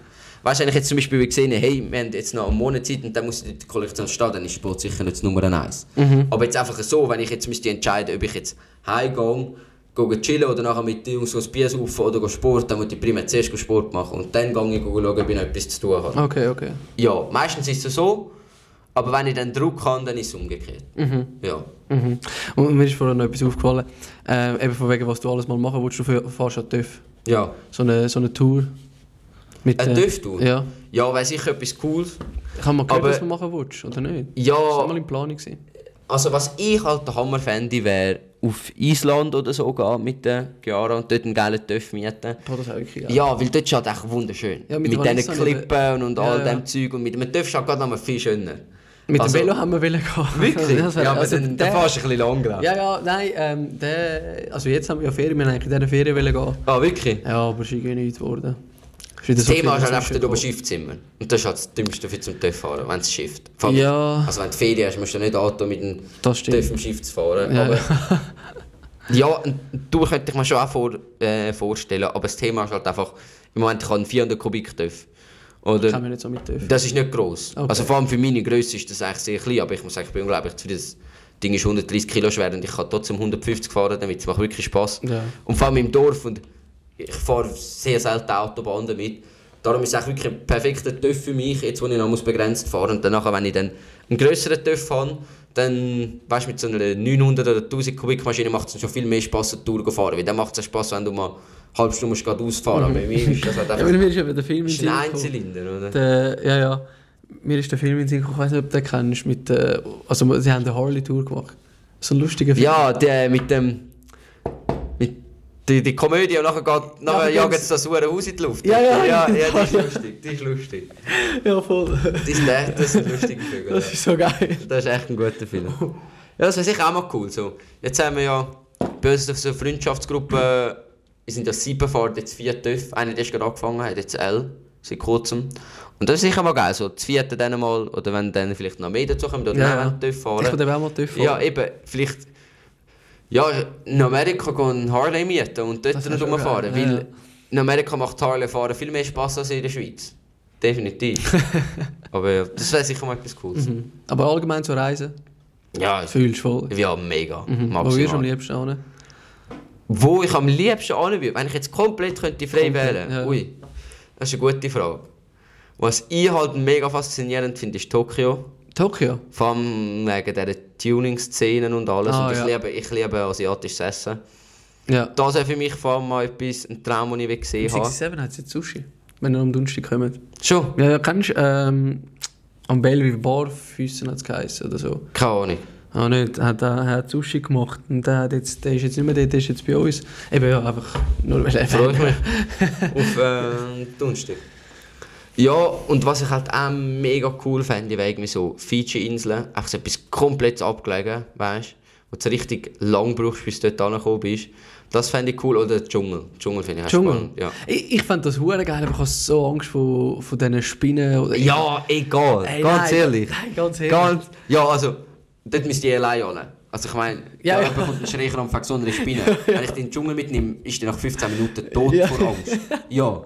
Weißt du, wenn ich jetzt zum Beispiel gesehen hey, wir haben jetzt noch einen Monat Zeit und dann muss die Kollektion stehen, dann ist Sport sicher nicht Nummer eins. Aber jetzt einfach so, wenn ich jetzt müsste entscheiden, ob ich jetzt heimgehe, gehe chillen oder nachher mit den Jungs ein Bier saufen oder Sport, dann muss ich primär zuerst Sport machen und dann gehe ich schauen, ob ich noch etwas zu tun habe. Okay, okay. Ja, meistens ist es so, aber wenn ich dann Druck habe, dann ist es umgekehrt. Ja. Mhm. Und mir ist vorhin noch etwas aufgefallen, äh, eben von wegen, was du alles mal machen willst, du fähr- fährst an TÜV. Ja. So eine, so eine Tour. Mit, Eine äh, TÜV-Tour? Ja. Ja, weiss ich etwas Cooles. Habe mal gehört, Aber- was du machen willst, oder nicht? Ja. Das war mal in Planung. Gewesen. Also was ich halt der Hammer fände, wäre auf Island oder so gehen mit der Chiara und dort einen geilen Töff mieten. Boah, das wirklich geil. Ja, weil dort ist halt echt wunderschön. Ja, mit mit diesen Klippen und Ja, all ja. dem Zeug. Und mit dem Töff ist halt gerade noch mal viel schöner. Mit Also- dem Velo haben wir wollen gehen. Wirklich? Das wär- ja, aber also dann, der- dann fährst du ein bisschen lang, glaube ich. Ja, ja, nein, ähm, der, also jetzt haben wir ja Ferien, wir haben eigentlich in dieser Ferien wollen gehen. Ah, wirklich? Ja, aber es ist irgendwie nichts geworden. Wieder Das so Thema ist halt einfach gekommen. Schiffzimmer. Und das ist halt das Dümmste für zum TÜV fahren, wenn es schifft. Ja. Also wenn du Ferien hast, musst du nicht Auto mit dem Das. TÜV im Schiff zu fahren. Ja. Aber [laughs] ja, Tour könnte ich mir schon auch vor, äh, vorstellen, aber das Thema ist halt einfach, im Moment ich habe einen 400 Kubik TÜV. Oder? Kann man nicht so mit dürfen. Das ist nicht gross. Okay. Also vor allem für meine Größe ist das eigentlich sehr klein, aber ich muss sagen, ich bin unglaublich zufrieden. Das Ding ist 130 Kilo schwer und ich kann trotzdem 150 fahren damit. Es macht wirklich Spaß. Ja. Und vor allem im Dorf und ich fahre sehr selten Autobahn damit. Darum ist es wirklich ein perfekter TÜV für mich, jetzt wo ich noch muss begrenzt fahren und danach, wenn ich dann einen grösseren TÜV habe, dann, weißt du, mit so einer 900 oder 1000 Kubikmaschine macht es schon viel mehr Spaß, eine Tour zu fahren, weil dann macht es Spaß, wenn du mal eine halbe Stunde musst gerade ausfahren musst. Aber bei mir ist das halt Ja, einfach... aber mir ist eben der Film in Sinn. Einzylinder, oder? Der, ja, ja. Mir ist der Film in Sinn ich weiß nicht, ob du den kennst, mit, äh, also sie haben eine Harley-Tour gemacht. So ein lustiger Film. Ja, der mit dem... Die, die Komödie und nachher, geht, nachher aber jagen sie das hure Haus in die Luft. Ja, ja, ja, ja, die ist ja. lustig, die ist lustig. ja voll. Das ist, das ist ein lustiger Film. Das ist so geil. Das ist echt ein guter Film. Ja, das wäre sicher auch mal cool. So. Jetzt haben wir ja bei uns so eine Freundschaftsgruppe, wir sind ja sieben Fahrer, jetzt vier TÜV. Einer, der ist gerade angefangen, hat jetzt L, seit kurzem. Und das ist sicher mal geil, so das vierte dann mal, oder wenn dann vielleicht noch mehr dazu kommen, oder Ja, ja, ja. TÜV Ich fahren. würde eben auch mal TÜV fahren. Ja, eben, vielleicht... Ja, in Amerika gehen Harley mieten und dort rumfahren, geil, weil ja. in Amerika macht Harley fahren viel mehr Spaß als in der Schweiz. Definitiv. [laughs] Aber ja, das wäre sicher mal etwas Cooles. Mhm. Aber allgemein zur Reise, Ja, fühlst du voll. ja, mega. Mhm. Wo wirst du am liebsten hin? Wo ich am liebsten hin würde, wenn ich jetzt komplett könnte frei Komplett, wählen ja. Ui, das ist eine gute Frage. Was ich halt mega faszinierend finde, ist Tokio. Tokio? Vor allem wegen dieser Tuning-Szenen und alles. Ah, und ich, ja. liebe, ich liebe asiatisches Essen. Ja. Das wäre für mich vor allem mal etwas, ein Traum, den ich gesehen habe. 67 hat es jetzt Sushi. Wenn ihr am Donnerstag kommt. Schon? Ja, ja kennst du, ähm, am Bellevue Barfüssen hat es geheißen oder so. Keine Ahnung. Ah, nicht. Er hat, er hat Sushi gemacht und der, hat jetzt, der ist jetzt nicht mehr dort, der ist jetzt bei uns. Eben ja, einfach nur weil er Freue ich mich. Auf [laughs] äh, Donnerstag. Ja, und was ich halt auch mega cool fände, wäre irgendwie so Fiji-Inseln. Einfach so etwas komplett abgelegen, weißt? Wo du richtig lang brauchst, bis du dort angekommen bist. Das fände ich cool. Oder Dschungel. Dschungel finde ich auch Dschungel? spannend. Ja. Ich, ich fand das hure geil, aber ich habe so Angst vor, vor diesen Spinnen. Oder ja, egal. Ey, ganz nein, ehrlich. Nein, ganz ehrlich. Ganz, ja, also, dort müsst ihr allein alle. Also ich meine, Ja, ja, ja. jemand kommt einen schräger Anfang so eine Spinne. [laughs] Wenn ich den Dschungel mitnehme, ist der nach 15 Minuten tot Ja. vor Angst. Ja.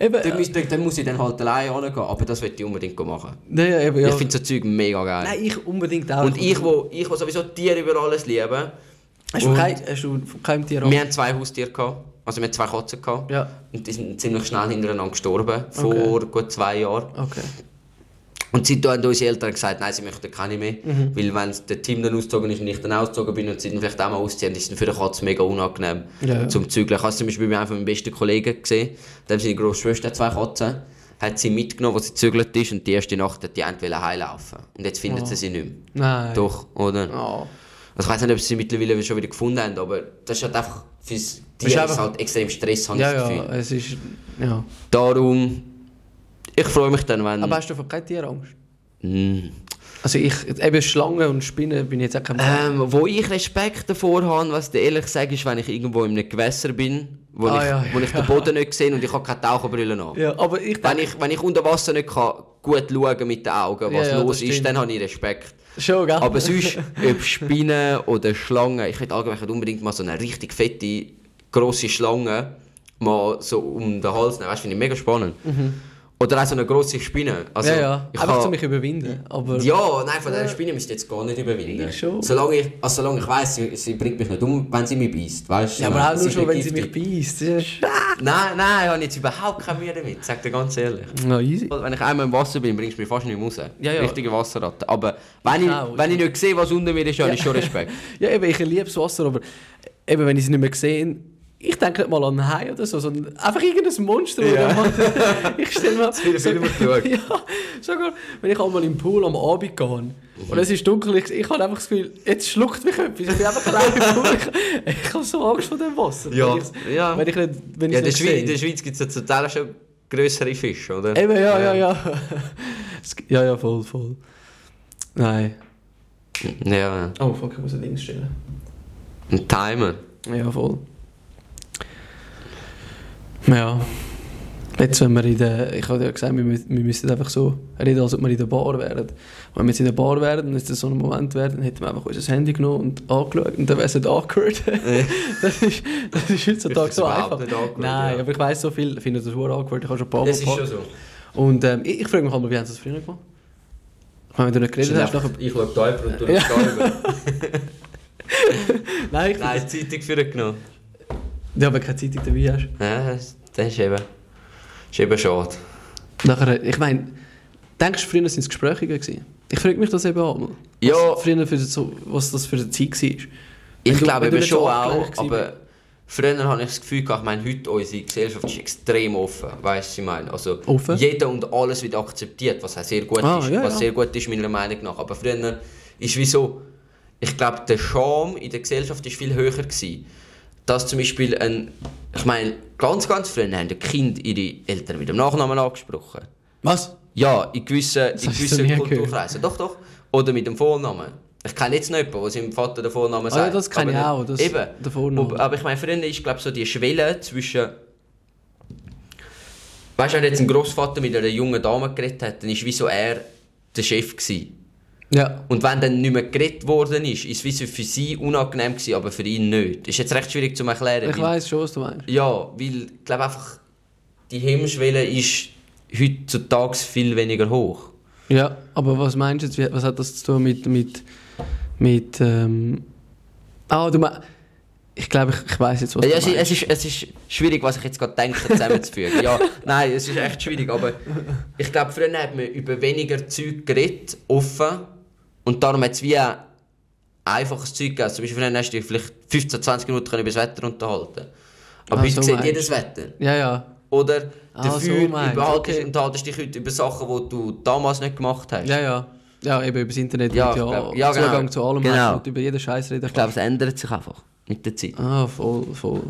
Eben, Dann, müsst, ihr- dann muss ich dann halt allein hingehen, aber das möchte ich unbedingt machen. ja, eben, ja. Ich finde so Zeug mega geil. Nein, ich unbedingt auch. und ich, wo, ich, wo sowieso Tiere über alles liebe, Hast du, kein, hast du von keinem Tier Angst? wir haben zwei Haustiere gehabt, also wir haben zwei Katzen gehabt. Ja, Und die sind ziemlich schnell hintereinander gestorben, vor gut zwei Jahren. okay. Und seitdem haben unsere Eltern gesagt, nein, sie möchten keine mehr. Mhm. Weil wenn der Team dann ausgezogen ist und ich dann ausgezogen bin und sie dann vielleicht auch mal ausziehen, ist es dann für die Katze mega unangenehm Ja, ja. zum Zügeln. Ich habe es zum Beispiel bei einem von meinen besten Kollegen gesehen. Da haben seine grosse Schwester hat zwei Katzen. Hat sie mitgenommen, wo sie gezügelt ist und die erste Nacht hat die eine wollen heimlaufen. Und jetzt findet Oh. sie sie nicht mehr. Nein. Doch, oder? Oh. Also ich weiß nicht, ob sie sie mittlerweile schon wieder gefunden haben, aber das ist halt einfach fürs Tier ist halt extrem Stress, habe Ja, ich das ja, Gefühl. es ist... Ja. Darum, ich freue mich dann, wenn... Aber hast du von keinem Tier Angst? Mm. Also ich, eben Schlangen und Spinnen bin ich jetzt auch kein Ähm, wo ich Respekt davor habe, was ich ehrlich sage, ist, wenn ich irgendwo in einem Gewässer bin, wo, Ah, ich, ja, wo ich den Boden nicht sehe und ich habe keine Taucherbrille an. Ja, aber ich Wenn ich, wenn ich unter Wasser nicht kann, gut schauen mit den Augen, was Ja, los ist, dann habe ich Respekt. Schon, gell? Aber sonst, [laughs] ob Spinnen oder Schlangen, ich hätte allgemein unbedingt mal so eine richtig fette, grosse Schlange mal so um den Hals nehmen. Weißt du, finde ich mega spannend. Oder auch so eine grosse Spinne. Also, ja, ja. Ich Einfach zu mich überwinden. Aber... ja, nein, von dieser Spinne müsst ihr jetzt gar nicht überwinden. Ich schon. Solange ich, also solange ich weiss, sie, sie bringt mich nicht um, wenn sie mich beißt, weißt du? Ja, aber auch nur schon, wenn sie mich beißt. Nein, nein, ich habe jetzt überhaupt keine Mühe damit, sag dir ganz ehrlich. Ja, easy. Wenn ich einmal im Wasser bin, bringst du mich fast nicht mehr raus. Ja, ja. Richtige Wasserratte. Aber wenn ich, auch, wenn ich nicht sehe, was unter mir ist, habe ich schon Respekt. [laughs] Ja, eben, ich liebe das Wasser, aber eben, wenn ich sie nicht mehr sehe, ich denke nicht mal an einen Hai oder so, sondern einfach irgendein Monster. das Ja. [laughs] ich stelle mir viele Filme geschaut. [laughs] Ja, sogar wenn ich einmal im Pool am Abend gehe und es ist dunkel, ich, ich habe einfach das Gefühl, jetzt schluckt mich etwas. Ich bin einfach allein im Pool. [laughs] Ich, ich habe so Angst vor dem Wasser. Ja. Wenn Ja. wenn ich nicht, wenn Ja, in der, nicht Schweiz, in der Schweiz gibt es ja zum Teil schon grössere Fische, oder? Eben, ja, ja, ja. Gi- Ja, ja, voll, voll. Nein. Ja, Oh, fuck, ich muss ein Ding stellen. ein Timer. Ja, voll. Ja. Jetzt, wenn wir in der... Ich habe ja gesagt, wir, wir müssen einfach so reden, als ob wir in der Bar wären. Wenn wir jetzt in der Bar wären und es so ein Moment wäre, dann hätten wir einfach unser Handy genommen und angeschaut und dann wäre es nicht awkward. [laughs] das, ist, das ist heutzutage so einfach. nicht awkward, Nein, ja. aber ich weiss so viel, ich finde das sehr awkward. Ich habe schon ein paar Mal Das ist schon so. Und ähm, ich, ich frage mich halt mal, wie haben sie das früher gemacht? Ich meine, wenn du nicht geredet hast, nachher... Ich schaue da über und du schaust da. [laughs] Nein, ich Nein, Zeitung für genommen. Ja, aber keine Zeitung dabei hast. Ja, das das ist eben, ist eben schade. Nachher, ich meine, denkst du, früher waren es Gespräche gewesen? Ich frage mich das eben auch mal. Ja. Was, früher für so, was das für eine Zeit war. Ich du- glaube eben schon auch, aber früher habe ich das Gefühl gehabt, ich meine, heute unsere Gesellschaft ist extrem offen, weißt du, ich meine, also Offen? jeder und alles wird akzeptiert, was auch sehr gut Ah, ist, ja, was ja. sehr gut ist meiner Meinung nach, aber früher ist wie so, ich glaube, der Charme in der Gesellschaft ist viel höher gewesen, dass zum Beispiel ein, ich meine, ganz, ganz früher haben die Kinder ihre Eltern mit dem Nachnamen angesprochen. Was? Ja, in gewissen, in gewissen. Kulturkreisen. Doch, doch. Oder mit dem Vornamen. Ich kenne jetzt noch jemanden, der seinem Vater den Vornamen Ah, sagt. ja, das kenne ich auch, das- eben. den Vornamen. Aber, aber ich meine, früher ist, glaube so die Schwelle zwischen... Weißt du, wenn jetzt ein Großvater mit einer jungen Dame geredet hat, dann war wie so er der Chef. Gewesen. Ja. Und wenn dann nicht mehr geredet worden ist, ist es für sie unangenehm gewesen, aber für ihn nicht. Ist jetzt recht schwierig zu erklären. Ich weiss schon, was du meinst. ja, weil ich glaube einfach, die Hemmschwelle ist heutzutage viel weniger hoch. Ja, aber was meinst du jetzt, was hat das zu tun mit, mit, mit, ähm... Ah, du meinst... Ich glaube, ich, ich weiss jetzt, was Ja, du es, es, ist, es ist schwierig, was ich jetzt gerade denke, zusammenzufügen. ja, [laughs] nein, es ist echt schwierig, aber ich glaube, früher hat man über weniger Zeug geredet, offen, und darum hat es wie ein einfaches Zeug gegeben. Zum Beispiel, hast du dich vielleicht 15, 20 Minuten können über das Wetter unterhalten Aber Ah, heute so sieht jedes Wetter. Ja, ja. Oder Ah, dafür so überhaltest, okay. unterhaltest dich heute über Sachen, die du damals nicht gemacht hast. Ja, ja. Ja, eben über das Internet Ja, ja, ich glaub- ja, Zugang genau. zu allem Genau. und über jeden Scheiß reden Ich glaube, es ändert sich einfach mit der Zeit. Ah, voll, voll.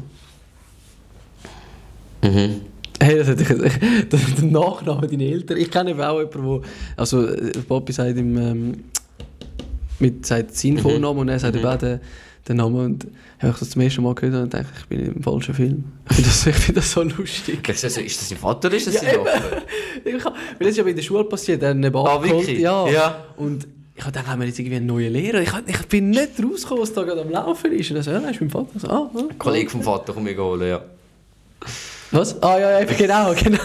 Mhm. Hey, das hätte ich, [laughs] der, der Nachname deiner Eltern. Ich kenne eben auch jemanden, wo, also äh, Papi sagt ihm, ähm, mit sagt seinen Vornamen und er sagt eben auch den, den Namen und habe ich das zum ersten Mal gehört und dachte, ich bin im falschen Film. Ich finde das, [laughs] ich das so lustig. Ist das, ist das dein Vater oder ist das Ja, eben. Vater? [laughs] Ich hab, das ist ja in der Schule passiert, er hat ihn eben Ah, wirklich? Ja. Ja. Und ich habe gedacht, haben wir jetzt irgendwie einen neuen Lehrer? Ich, ich bin nicht rausgekommen, was da gerade am Laufen ist. Und er so, ja, ist mein Vater. So, ah, ah, Ein Kollege vom Vater kommt mich holen, ja. Was? Ah, ja, ja, eben, genau, [laughs] genau.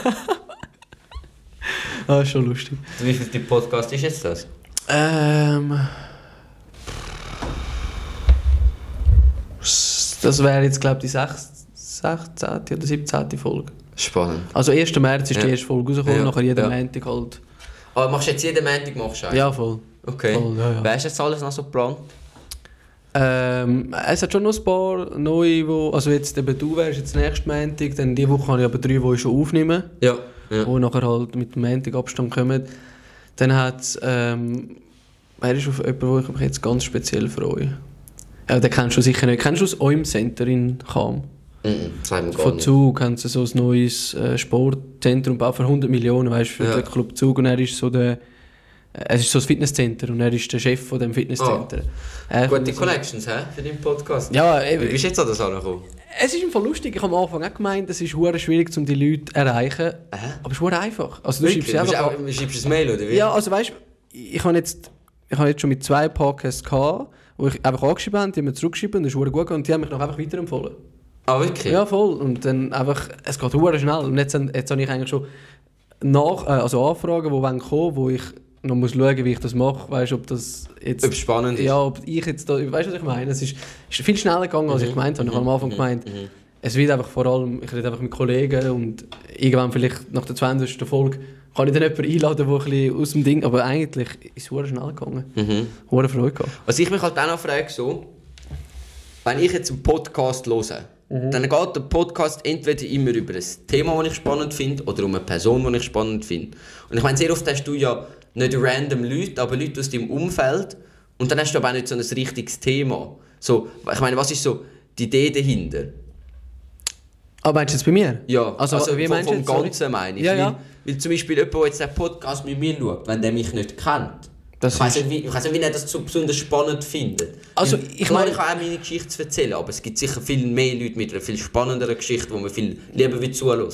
ah, ist schon lustig. Wie viel Podcast ist jetzt das? Ähm. Das wäre jetzt, glaube ich, die 6, 16. oder 17. Folge. Spannend. Also 1. März ist die Ja. erste Folge rausgekommen, Ja, nachher jeden ja. Montag halt. Aber machst du jetzt jeden Montag machst du? Ja, voll. Okay. Voll, ja, ja. Wer ist jetzt alles noch so geplant? Ähm, es hat schon noch ein paar neue, wo, also jetzt eben du wärst jetzt nächsten Montag, dann diese Woche habe ich aber drei, die ich schon aufnehmen, Ja. ja. die nachher halt mit dem Montag Abstand kommen. Dann hat es, ähm, wer ist auf jemanden, wo ich mich jetzt ganz speziell freue? Ja, den kennst du sicher nicht. Kennst du das OIM Center in Cham? Gar Von. Zug haben sie so ein neues äh, Sportzentrum gebaut für 100 Millionen, weißt du, für Ja. den Club Zug. Und er ist so der, äh, es ist so ein Fitnesscenter und er ist der Chef von dem Fitnesscenter. Er kommt Gute Connections, hä? Für deinen Podcast. Ja, Wie eben, bist du jetzt an das angekommen? es ist im Fall lustig. Ich habe am Anfang auch gemeint, es ist hure schwierig, um die Leute zu erreichen. Hä? Aber es ist einfach. Also du Wirklich? schreibst sie Du einfach schreibst ein Mail, oder wie? Ja, also weißt du, ich habe jetzt, ich habe jetzt schon mit zwei Podcasts gehabt, wo ich einfach angeschrieben habe, die haben mir zurückgeschrieben und das ist gut und die haben mich noch einfach weiterempfohlen. Ah, wirklich? Ja, voll. Und dann einfach, es geht hure schnell. Und jetzt, jetzt habe ich eigentlich schon nach, äh, also Anfragen, die wollen kommen, wo ich noch muss schauen, wie ich das mache. Weißt ob das jetzt... Ob spannend ist? Ja, ob ich jetzt da... Weißt du, was ich meine? Es ist, ist viel schneller gegangen, als ich gemeint habe. Ich habe am Anfang gemeint, es wird einfach vor allem... Ich rede einfach mit Kollegen und irgendwann vielleicht nach der 20. Folge kann ich dann jemanden einladen, der ein bisschen aus dem Ding... Aber eigentlich ist es schnell gegangen. Mhm. Hure Freude gehabt. Was ich mich halt auch noch frage, so, wenn ich jetzt einen Podcast höre, Mhm. dann geht der Podcast entweder immer über ein Thema, das ich spannend finde, oder um eine Person, die ich spannend finde. Und ich meine, sehr oft hast du ja nicht random Leute, aber Leute aus deinem Umfeld, und dann hast du aber auch nicht so ein richtiges Thema. So, ich meine, was ist so die Idee dahinter? Ah, meinst du jetzt bei mir? Ja, Also, also, wie vom, meinst du vom jetzt? Sorry? Ganzen meine ich. Ja, weil, ja. weil zum Beispiel jemand, der jetzt den Podcast mit mir schaut, wenn der mich nicht kennt, Das ich weiß nicht, wie, ich weiss nicht, wie er das so besonders spannend findet. Also, Weil, ich meine- ich kann auch meine Geschichte zu erzählen, aber es gibt sicher viel mehr Leute mit einer viel spannenderen Geschichte, wo man viel lieber will zuhören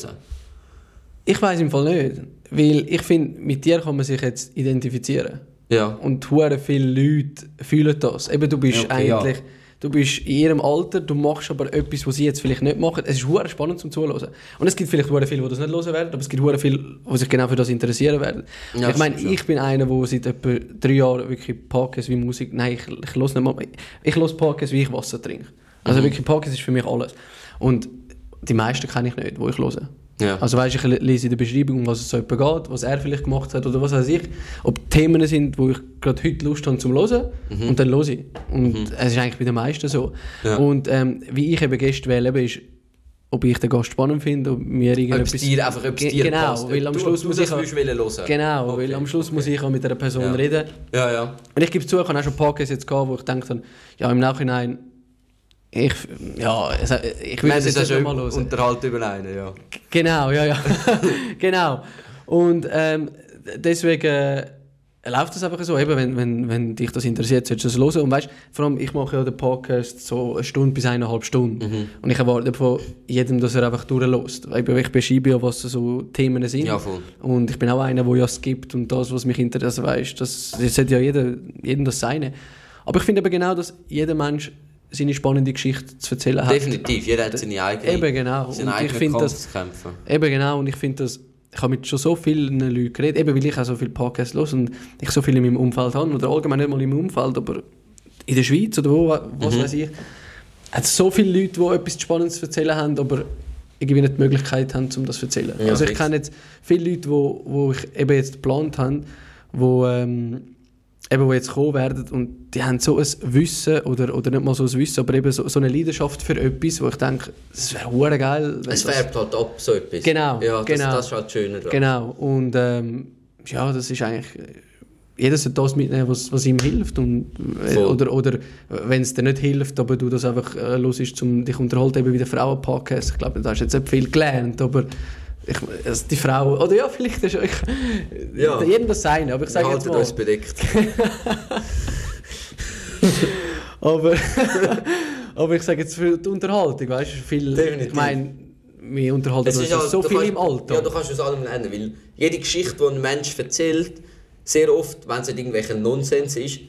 Ich weiß im Fall nicht. Weil ich finde, mit dir kann man sich jetzt identifizieren. Ja. Und hure viele Leute fühlen das. Eben, du bist Ja, okay, eigentlich, du bist in ihrem Alter, du machst aber etwas, was sie jetzt vielleicht nicht machen. Es ist hure spannend zum Zuhören. Und es gibt vielleicht hure viele, die das nicht hören werden, aber es gibt hure viele, die sich genau für das interessieren werden. Ja, ich meine, ich bin einer, der seit etwa drei Jahren wirklich Podcasts wie Musik, nein, ich, ich höre nicht mal, ich höre Podcasts, wie ich Wasser trinke. Also wirklich Podcasts ist für mich alles. Und die meisten kenne ich nicht, die ich höre. Ja. Also weißt, ich lese in der Beschreibung, um was es so geht, was er vielleicht gemacht hat oder was weiß ich. Ob Themen sind, wo ich gerade heute Lust habe zum Hören und dann höre ich. Und es ist eigentlich bei den meisten so. Ja. Und ähm, wie ich eben Gäste wähle, ist, ob ich den Gast spannend finde, ob mir Ob es irgendetwas... dir einfach ob es dir genau, passt. weil am du, Schluss du muss ich auch- hören. Genau, Okay. weil am Schluss muss ich auch mit einer Person Ja. reden. Ja, ja. Und ich gebe zu, ich habe auch schon Podcasts jetzt gehabt, wo ich denke, dann, ja, im Nachhinein, ich, ja, es- ich will Wir das nochmal hören. unterhalten über einen, ja. Genau, ja, ja. [laughs] genau. Und ähm, deswegen äh, läuft das einfach so. Eben, wenn, wenn, wenn dich das interessiert, solltest du das hören. Und weißt, vor allem, ich mache ja den Podcast so eine Stunde bis eineinhalb Stunden. Und ich erwarte von jedem, dass er einfach durchlässt. Ich beschreibe ja, was so Themen sind. Ja, voll. Und ich bin auch einer, der ja skippt und das, was mich interessiert, also weißt, das, das sollte ja jeder, jedem das seine. Aber ich finde eben genau, dass jeder Mensch seine spannende Geschichte zu erzählen hat. Definitiv, jeder hat seine eigene, Eben, genau. seinen Und ich finde das- kämpfen. Eben genau, und ich finde das, ich habe mit schon so vielen Leuten geredet, eben weil ich auch so viele Podcasts los und ich so viele in meinem Umfeld habe, oder allgemein nicht mal in meinem Umfeld, aber in der Schweiz oder wo, was Mhm. weiß ich, hat es so viele Leute, die etwas Spannendes zu erzählen haben, aber irgendwie nicht die Möglichkeit haben, um das zu erzählen. Ja, also ich kenne jetzt viele Leute, wo, wo ich eben jetzt geplant habe, wo, ähm, eben, wo jetzt kommen werden und die haben so ein Wissen, oder, oder nicht mal so ein Wissen, aber eben so, so eine Leidenschaft für etwas, wo ich denke, es wäre hure geil. Es das- färbt halt ab, so etwas. Genau, Ja, das, genau. das ist halt schöner dran. Genau, und ähm, ja, das ist eigentlich. Jeder sollte das mitnehmen, was, was ihm hilft. Und, äh, oder oder wenn es dir nicht hilft, aber du das einfach äh, los ist, um dich unterhalten, eben wie der Frauen-Podcast. Ich glaube, da hast du jetzt nicht viel gelernt, aber ich, also die Frau, oder ja, vielleicht ist ich, Ja. jedem das seine, aber ich sage jetzt mal. uns bedeckt. [laughs] Aber, [laughs] aber ich sage jetzt für die Unterhaltung, weißt du, viel, Definitiv. ich meine, wir unterhalten uns ist halt- so viel kannst- im Alter. Ja, du kannst aus allem lernen, weil jede Geschichte, die ein Mensch erzählt, sehr oft, wenn es nicht irgendwelcher Nonsens ist,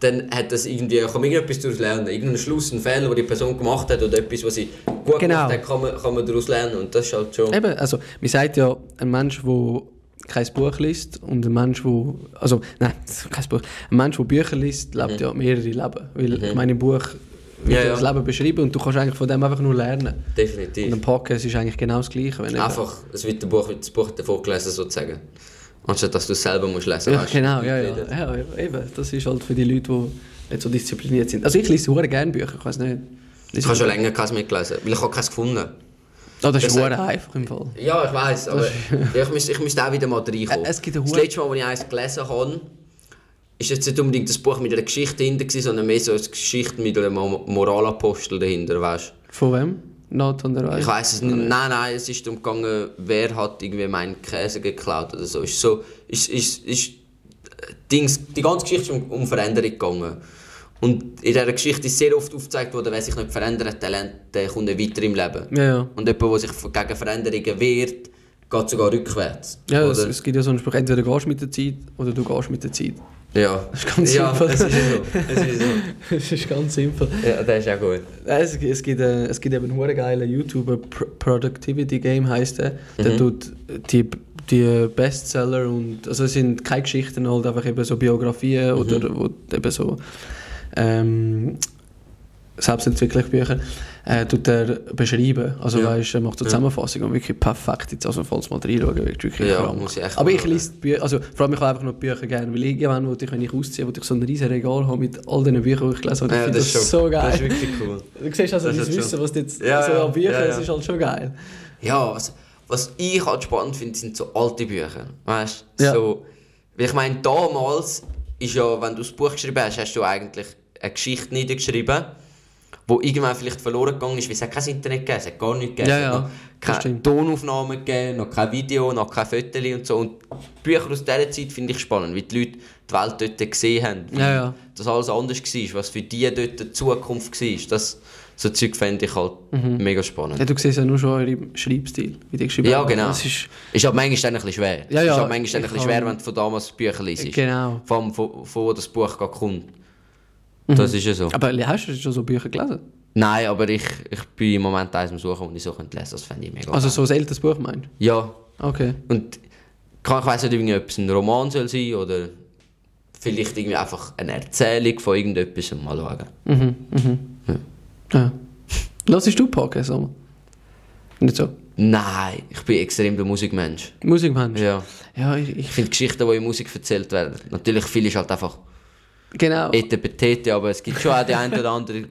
dann hat das irgendwie, kann man irgendetwas daraus lernen. Irgendeinen Schluss, einen Fehler, den die Person gemacht hat oder etwas, was sie gut Genau. gemacht hat, kann man, kann man daraus lernen und das ist halt schon... Eben, also man sagt ja, ein Mensch, der kein Buch liest und ein Mensch, der, also nein, [laughs] kein Buch, ein Mensch, der Bücher liest, lebt ja mehrere Leben, weil ich meine, im Buch wird Mhm. Ja, ja, das Leben beschrieben und du kannst eigentlich von dem einfach nur lernen. Und Definitiv. ein Podcast ist eigentlich genau das Gleiche. Wenn Einfach, es wird Buch, das Buch davor gelesen sozusagen. Anstatt dass du es selber musst lesen ja, genau, ja, ja, ja, eben, das ist halt für die Leute, die nicht so diszipliniert sind. Also ich lese sehr gerne Bücher, ich weiß nicht. Ich habe schon länger keins mitgelesen, weil ich habe keins gefunden. Oh, das ist sehr einfach im Fall. Ja, ich weiß, aber [laughs] ich, müsste, ich müsste auch wieder mal reinkommen. Es gibt das letzte Mal, als ich eins gelesen habe, ist jetzt nicht unbedingt das Buch mit einer Geschichte dahinter, sondern mehr so eine Geschichte mit einem Mo- Moralapostel dahinter, weißt Von wem? Weiß. Ich weiß es nicht. Nein, nein, es ist darum gegangen, wer hat irgendwie meinen Käse geklaut oder so. Ist so, ist, ist, ist, äh, Dings, die ganze Geschichte ist um, um Veränderung gegangen. Und in dieser Geschichte ist sehr oft aufgezeigt worden, wer sich nicht verändert, der, lernt, der kommt nicht weiter im Leben. Ja, ja. Und jemand, der sich gegen Veränderungen wehrt, geht sogar rückwärts. Ja, es, es gibt ja so einen Spruch, entweder gehst du mit der Zeit oder du gehst mit der Zeit. Ja, Das ist ganz ja, simpel. es ist so. Es ist so. [laughs] Das ist ganz simpel. Ja, das ist auch gut. Es, es, gibt, äh, es gibt eben einen geilen YouTuber, Pro Productivity Game heißt der. Der Mhm. tut die, die Bestseller und also es sind keine Geschichten, halt einfach eben so Biografien Mhm. oder eben so ähm, Selbstentwicklungsbücher äh, tut er beschreiben. Also Ja. weißt, er macht so Zusammenfassungen und wirklich perfekt. Jetzt also falls mal reinschauen, wirklich Ja, krank. muss ich echt Aber ich lese die Bücher, also vor allem ich habe einfach noch die Bücher gerne, weil irgendwann, wo ich, wenn ich ausziehe, wo ich so ein riesen Regal habe mit all den Büchern, die ich gelesen habe, ich Ja, finde das, schon- so geil. Das ist wirklich cool. [laughs] Du siehst also Das das ist Wissen, schon- was du jetzt Ja, so ja, an Büchern, ja, es ist halt schon geil. Ja, was, was ich halt spannend finde, sind so alte Bücher. Weißt Ja. So, weil ich meine, damals ist ja, wenn du das Buch geschrieben hast, hast du eigentlich eine Geschichte niedergeschrieben, wo irgendwann vielleicht verloren gegangen ist, weil es hat kein Internet gegeben, es hat gar nichts gegeben. Ja, ja, keine. Tonaufnahmen gegeben, noch kein Video, noch kein Foto und so. Und Bücher aus dieser Zeit finde ich spannend, wie die Leute die Welt dort gesehen haben, wie Ja, ja. das alles anders war, was für die dort die Zukunft war. Das, so Zeug fände ich halt Mhm. mega spannend. Ja, du siehst ja nur schon euren Schreibstil, wie die geschrieben Ja, genau. Das ist, Ist aber manchmal ein bisschen schwer. Ja, ja, Ist aber manchmal ein bisschen schwer, wenn du von damals Bücher liest. Genau. Vor allem, von, von wo das Buch gerade kommt. Das ist ja so. Aber hast du schon so Bücher gelesen? Nein, aber ich, ich bin im Moment eins am Suchen, und ich so könnte lesen Das fände ich mega Also geil. so ein älteres Buch meinst Ja, du? Okay. und kann- ich weiss nicht, irgendwie, ob es ein Roman soll sein oder vielleicht irgendwie einfach eine Erzählung von irgendetwas. Mal schauen. Mhm, mhm. Ja. Lassest du Podcasts einmal? Nicht so? Nein, ich bin extrem der Musikmensch. Musikmensch? Ja. Ja, ich, ich Ich finde Geschichten, die in Musik erzählt werden. Natürlich, viel ist halt einfach genau. Etepetete, aber es gibt schon auch die eine oder andere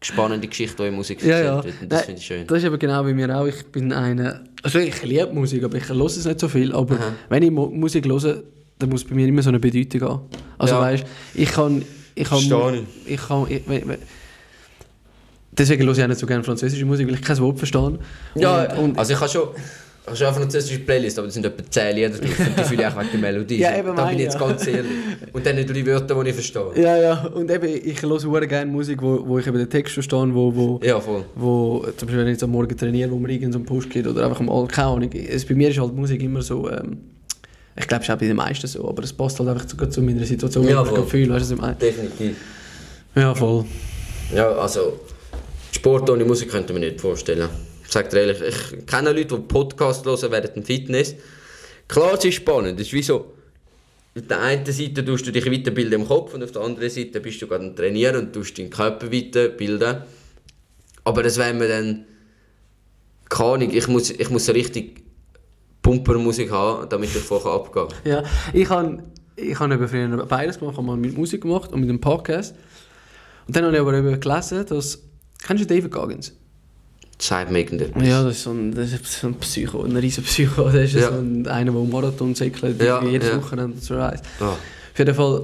spannende Geschichte, die in Musik Ja, erzählt ja. wird. Und das finde ich schön. Das ist eben genau wie mir auch. Ich bin eine. Also ich liebe Musik, aber ich höre es nicht so viel. Aber Aha. wenn ich Mu Musik höre, dann muss bei mir immer so eine Bedeutung haben. Also Ja. weißt ich kann. Ich kann, Verstehe ich kann ich, wenn, wenn, deswegen höre ich auch nicht so gerne französische Musik, weil ich kein Wort verstehe. Ja, und, und also ich habe schon, schon eine französische Playlist, aber das sind etwa 10 Lieder drauf und die fühle ich auch wegen der Melodie. [laughs] Ja, eben da bin meine, ich jetzt ja. ganz ehrlich. Und dann drei Wörter, die ich verstehe. ja, ja, und eben, ich höre sehr gerne Musik, wo, wo ich eben den Text verstehe, wo, wo, Ja, voll. wo zum Beispiel wenn ich jetzt am Morgen trainiere, wo mir irgend so einen Push gibt oder einfach mal, keine Ahnung. Es, bei mir ist halt Musik immer so, ähm, ich glaube, es ist auch bei den meisten so, aber es passt halt einfach zu, zu meiner Situation, Ja, voll. gerade fühle, weißt du, was ich meine? Definitiv. Ja, voll. Ja, also Sport ohne Musik könnte man nicht vorstellen. Ich sage dir ehrlich, ich kenne Leute, die Podcast hören während dem Fitness. Klar, es ist spannend. Es ist wie so, auf der einen Seite tust du dich weiterbilden im Kopf und auf der anderen Seite bist du gerade am Trainieren und tust deinen Körper weiterbilden. Aber das wäre mir dann, keine Ahnung, ich muss, ich muss richtig Pumpermusik haben, damit ich vorher abgehe. Ja, ich habe ich hab eben früher beides gemacht, ich habe mit Musik gemacht und mit dem Podcast. Und dann habe ich aber gelesen, dass, kennst du David Goggins? Sagt mir irgendetwas. Ja, das ist so ein, das ist so ein Psycho, ein riesen Psycho. [laughs] Das ist Ja. so ein, einer, der Marathon säckelt, Ja, jedes ja. Wochenende so reist. Ah. Auf jeden Fall,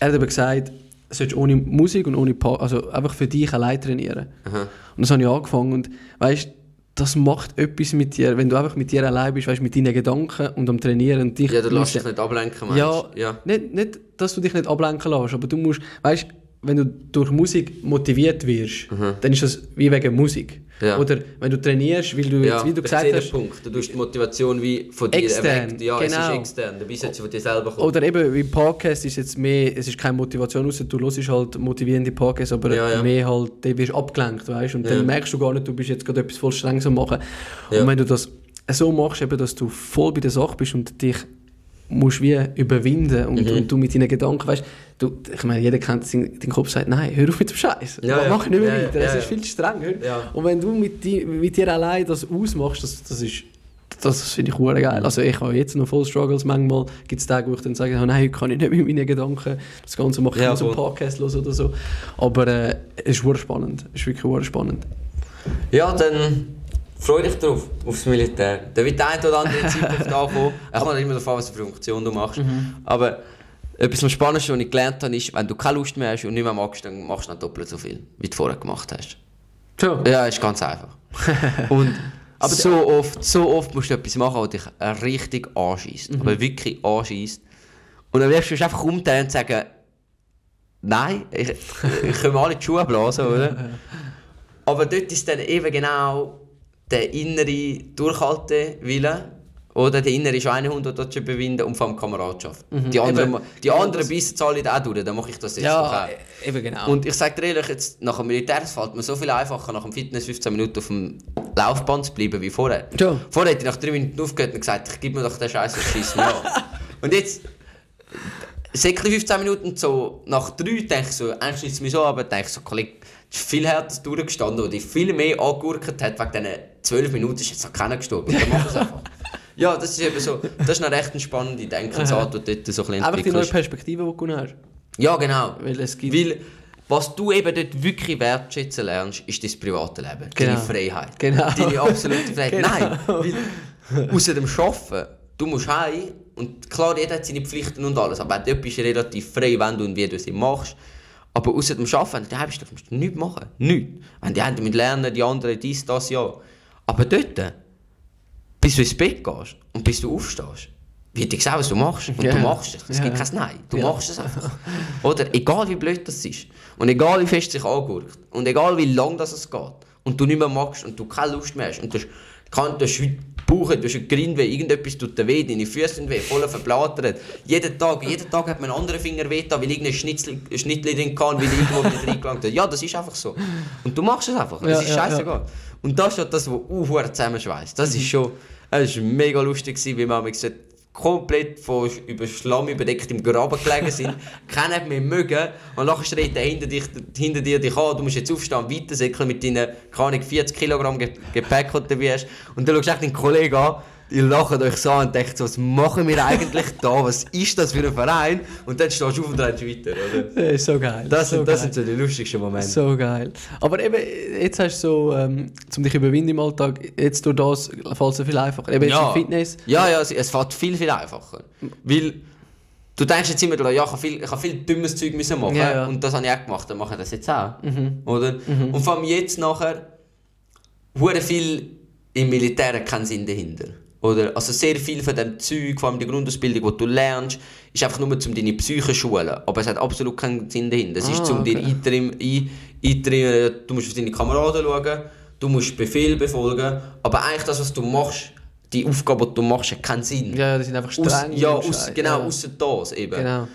er hat eben gesagt, du solltest ohne Musik und ohne pa also einfach für dich allein trainieren. Aha. Und das habe ich angefangen und weißt, das macht etwas mit dir, wenn du einfach mit dir allein bist, weißt, mit deinen Gedanken und am Trainieren und dich Ja, du lässt mit- dich nicht ablenken, meinst ja, ja. Nicht, nicht, dass du dich nicht ablenken lässt, aber du musst, weißt, wenn du durch Musik motiviert wirst, dann ist das wie wegen Musik. Ja. Oder wenn du trainierst, weil du jetzt, Ja, wie du gesagt hast, Punkt. Du tust die Motivation wie von dir Extern, erweckt. Ja, es genau. ist extern. Dabei sollte sie von dir selber kommen. Oder eben im Podcast ist jetzt mehr, es ist keine Motivation, außer du hörst halt motivierende Podcasts, aber Ja, mehr halt, dann wirst du abgelenkt, weißt Und dann merkst du gar nicht, du bist jetzt gerade etwas voll streng am machen. Und wenn du das so machst, eben, dass du voll bei der Sache bist und dich musst wie überwinden und, Mhm. und du mit deinen Gedanken, weißt du, ich meine, jeder kennt seinen, den Kopf sagt, nein, hör auf mit dem Scheiß, Ja, ja. mach nicht mehr Ja, weiter, ja. ist viel zu streng. Und wenn du mit, di, mit dir allein das ausmachst, das, das ist das finde ich hure geil. Also ich habe jetzt noch voll Struggles. Manchmal gibt es Tage, wo ich dann sage, oh nein, heute kann ich nicht mit meinen Gedanken das Ganze machen, Ja, ich muss einen. Podcast hören oder so. Aber äh, es ist spannend. Es ist wirklich spannend. Ja, dann freu dich drauf, aufs Militär. Da wird der eine oder andere Zeitpunkt [laughs] ankommen. Es kommt immer darauf an, was für eine Funktion du machst. Mhm. Aber etwas am Spannendsten, was ich gelernt habe, ist, wenn du keine Lust mehr hast und nicht mehr magst, dann machst du nicht doppelt so viel, wie du vorher gemacht hast. So. Ja, ist ganz einfach. [laughs] Und Aber so oft, so oft musst du etwas machen, was dich richtig anschießt. Aber wirklich anschießt. Und dann wirst du einfach umdrehen und sagen, nein, ich, ich kann mir alle die Schuhe blasen, oder? [laughs] Aber dort ist dann eben genau der innere Durchhaltewille oder der innere Schweinehund, du dort überwinden und vor allem Kameradschaft. Die anderen, Eben. die anderen beißen alle auch durch, dann mache ich das jetzt Ja, auch. e- eben genau. Und ich sage dir ehrlich, jetzt, nach dem Militär fällt mir so viel einfacher, nach dem Fitness 15 Minuten auf dem Laufband zu bleiben wie vorher. Ja. Vorher hätte ich nach 3 Minuten aufgehört und gesagt, ich gib mir doch den Scheiß und schieß mir an. [laughs] Und jetzt, säckli 15 Minuten so, nach 3 denke ich so, eigentlich schießt es mich so, aber denke ich so, Kollege, ist viel härter durchgestanden und ich viel mehr angegurkt hat, wegen diesen 12 Minuten ist jetzt noch keiner gestorben. Dann mach es einfach. [laughs] Ja, das ist eben so, das ist noch recht eine spannende Denkensart, die du dort so ein bisschen Einfach die neue. Perspektive, die du gewonnen hast. Ja, genau. Weil es gibt... Weil, was du eben dort wirklich wertschätzen lernst, ist dein private Leben. Genau. Deine Freiheit. Genau. Deine absolute Freiheit. [laughs] Genau. Nein, weil außer dem Arbeiten, du musst heim und klar, jeder hat seine Pflichten und alles, aber dort bist du relativ frei, wenn du und wie du sie machst. Aber außer dem Arbeiten, wenn du daheim bist, darfst du nichts machen. Nichts. Wenn die einen mit lernen, die anderen dies, das, ja. Aber dort, bis du ins Bett gehst und bis du aufstehst, wird dir gesagt, was du machst. Und Ja. du machst es. Es gibt Ja. kein Nein. Du Ja. machst es einfach. Oder? Egal wie blöd das ist. Und egal wie fest es sich angurkt. Und egal wie lang das es geht. Und du nicht mehr magst und du keine Lust mehr hast. Und du hast Kann, du heute Bauch, du hast einen Grindweh, irgendetwas tut dir weh, deine Füße sind weh, voll verblattert. Jeden Tag, jeden Tag hat man einen anderen Finger weh, weil irgendein Schnitzel, Schnittli drin kann, weil irgendwo nicht reingelangt hat. Ja, das ist einfach so. Und du machst es einfach. Das Ja, ist ja, scheißegal. Und das ist das, was auch zusammenschweißt. Das ist schon, es war mega lustig, gewesen, wie man gesagt komplett von über Schlamm überdeckt im Graben gelegen sind. [laughs] Keiner mehr mögen. Und nachher schreit er hinter, dich, hinter dir dich an, du musst jetzt aufstehen und weitersäckeln mit deinen, keine Ahnung, 40 Kilogramm Ge- Gepäck, die du hast. Und dann schaust du deinen Kollegen an, ihr lacht euch so an und denkt so, was machen wir eigentlich da? Was ist das für ein Verein? Und dann stehst du auf und rennst weiter, oder? Das ist so geil. Das, so sind, das geil. sind so die lustigsten Momente. So geil. Aber eben, jetzt hast du so, ähm, um dich überwinden im Alltag, jetzt durch das fällt es viel einfacher. Eben jetzt ja. im Fitness. Ja, ja, es, es fällt viel, viel einfacher. Weil du denkst jetzt immer, ja, ich habe viel, ich habe viel dummes Zeug müssen machen Ja, ja. und das habe ich auch gemacht, dann mache ich das jetzt auch. Oder? Und vor allem jetzt nachher, hure viel im Militär keinen Sinn dahinter. Oder? Also sehr viel von dem Zeug, vor allem die Grundausbildung, die du lernst, ist einfach nur um deine Psyche zu schulen. Aber es hat absolut keinen Sinn dahinter. Es ist Ah, um dir okay. einzutrim- ein- einzutrainieren, du musst auf deine Kameraden schauen, du musst Befehl befolgen, aber eigentlich das, was du machst, die Aufgabe, die du machst, hat keinen Sinn. Ja, die sind einfach Aus, streng. ja, und aus, genau, ja. außer das eben. Genau.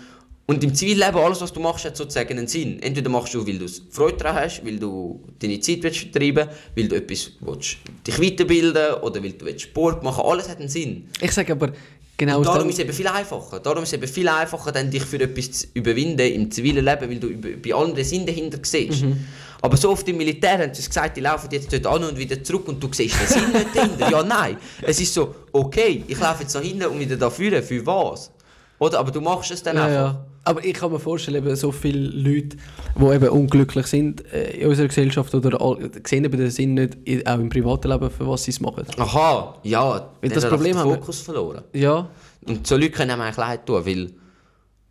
Und im Zivilleben, alles was du machst, hat sozusagen einen Sinn. Entweder machst du, weil du Freude daran hast, weil du deine Zeit willst vertreiben weil du etwas willst, dich weiterbilden oder weil du willst Sport machen Alles hat einen Sinn. Ich sage aber, genau Und darum ist es eben viel einfacher. Darum ist es eben viel einfacher, dann dich für etwas zu überwinden im zivilen Leben, weil du bei allem den Sinn dahinter siehst. Mhm. Aber so oft im Militär haben sie gesagt, die laufen jetzt dort an und wieder zurück und du siehst den Sinn nicht dahinter. Ja, nein. Es ist so, okay, ich laufe jetzt nach hinten und wieder da vorne. Für was? Oder? Aber du machst es dann ja, einfach. ja. Aber ich kann mir vorstellen, eben so viele Leute, die eben unglücklich sind äh, in unserer Gesellschaft oder all, sehen eben den Sinn nicht, in- auch im privaten Leben, für was sie es machen. Aha, ja. Weil das Problem den haben wir- Fokus verloren. Ja, Und so Leute können einem eigentlich leid tun, weil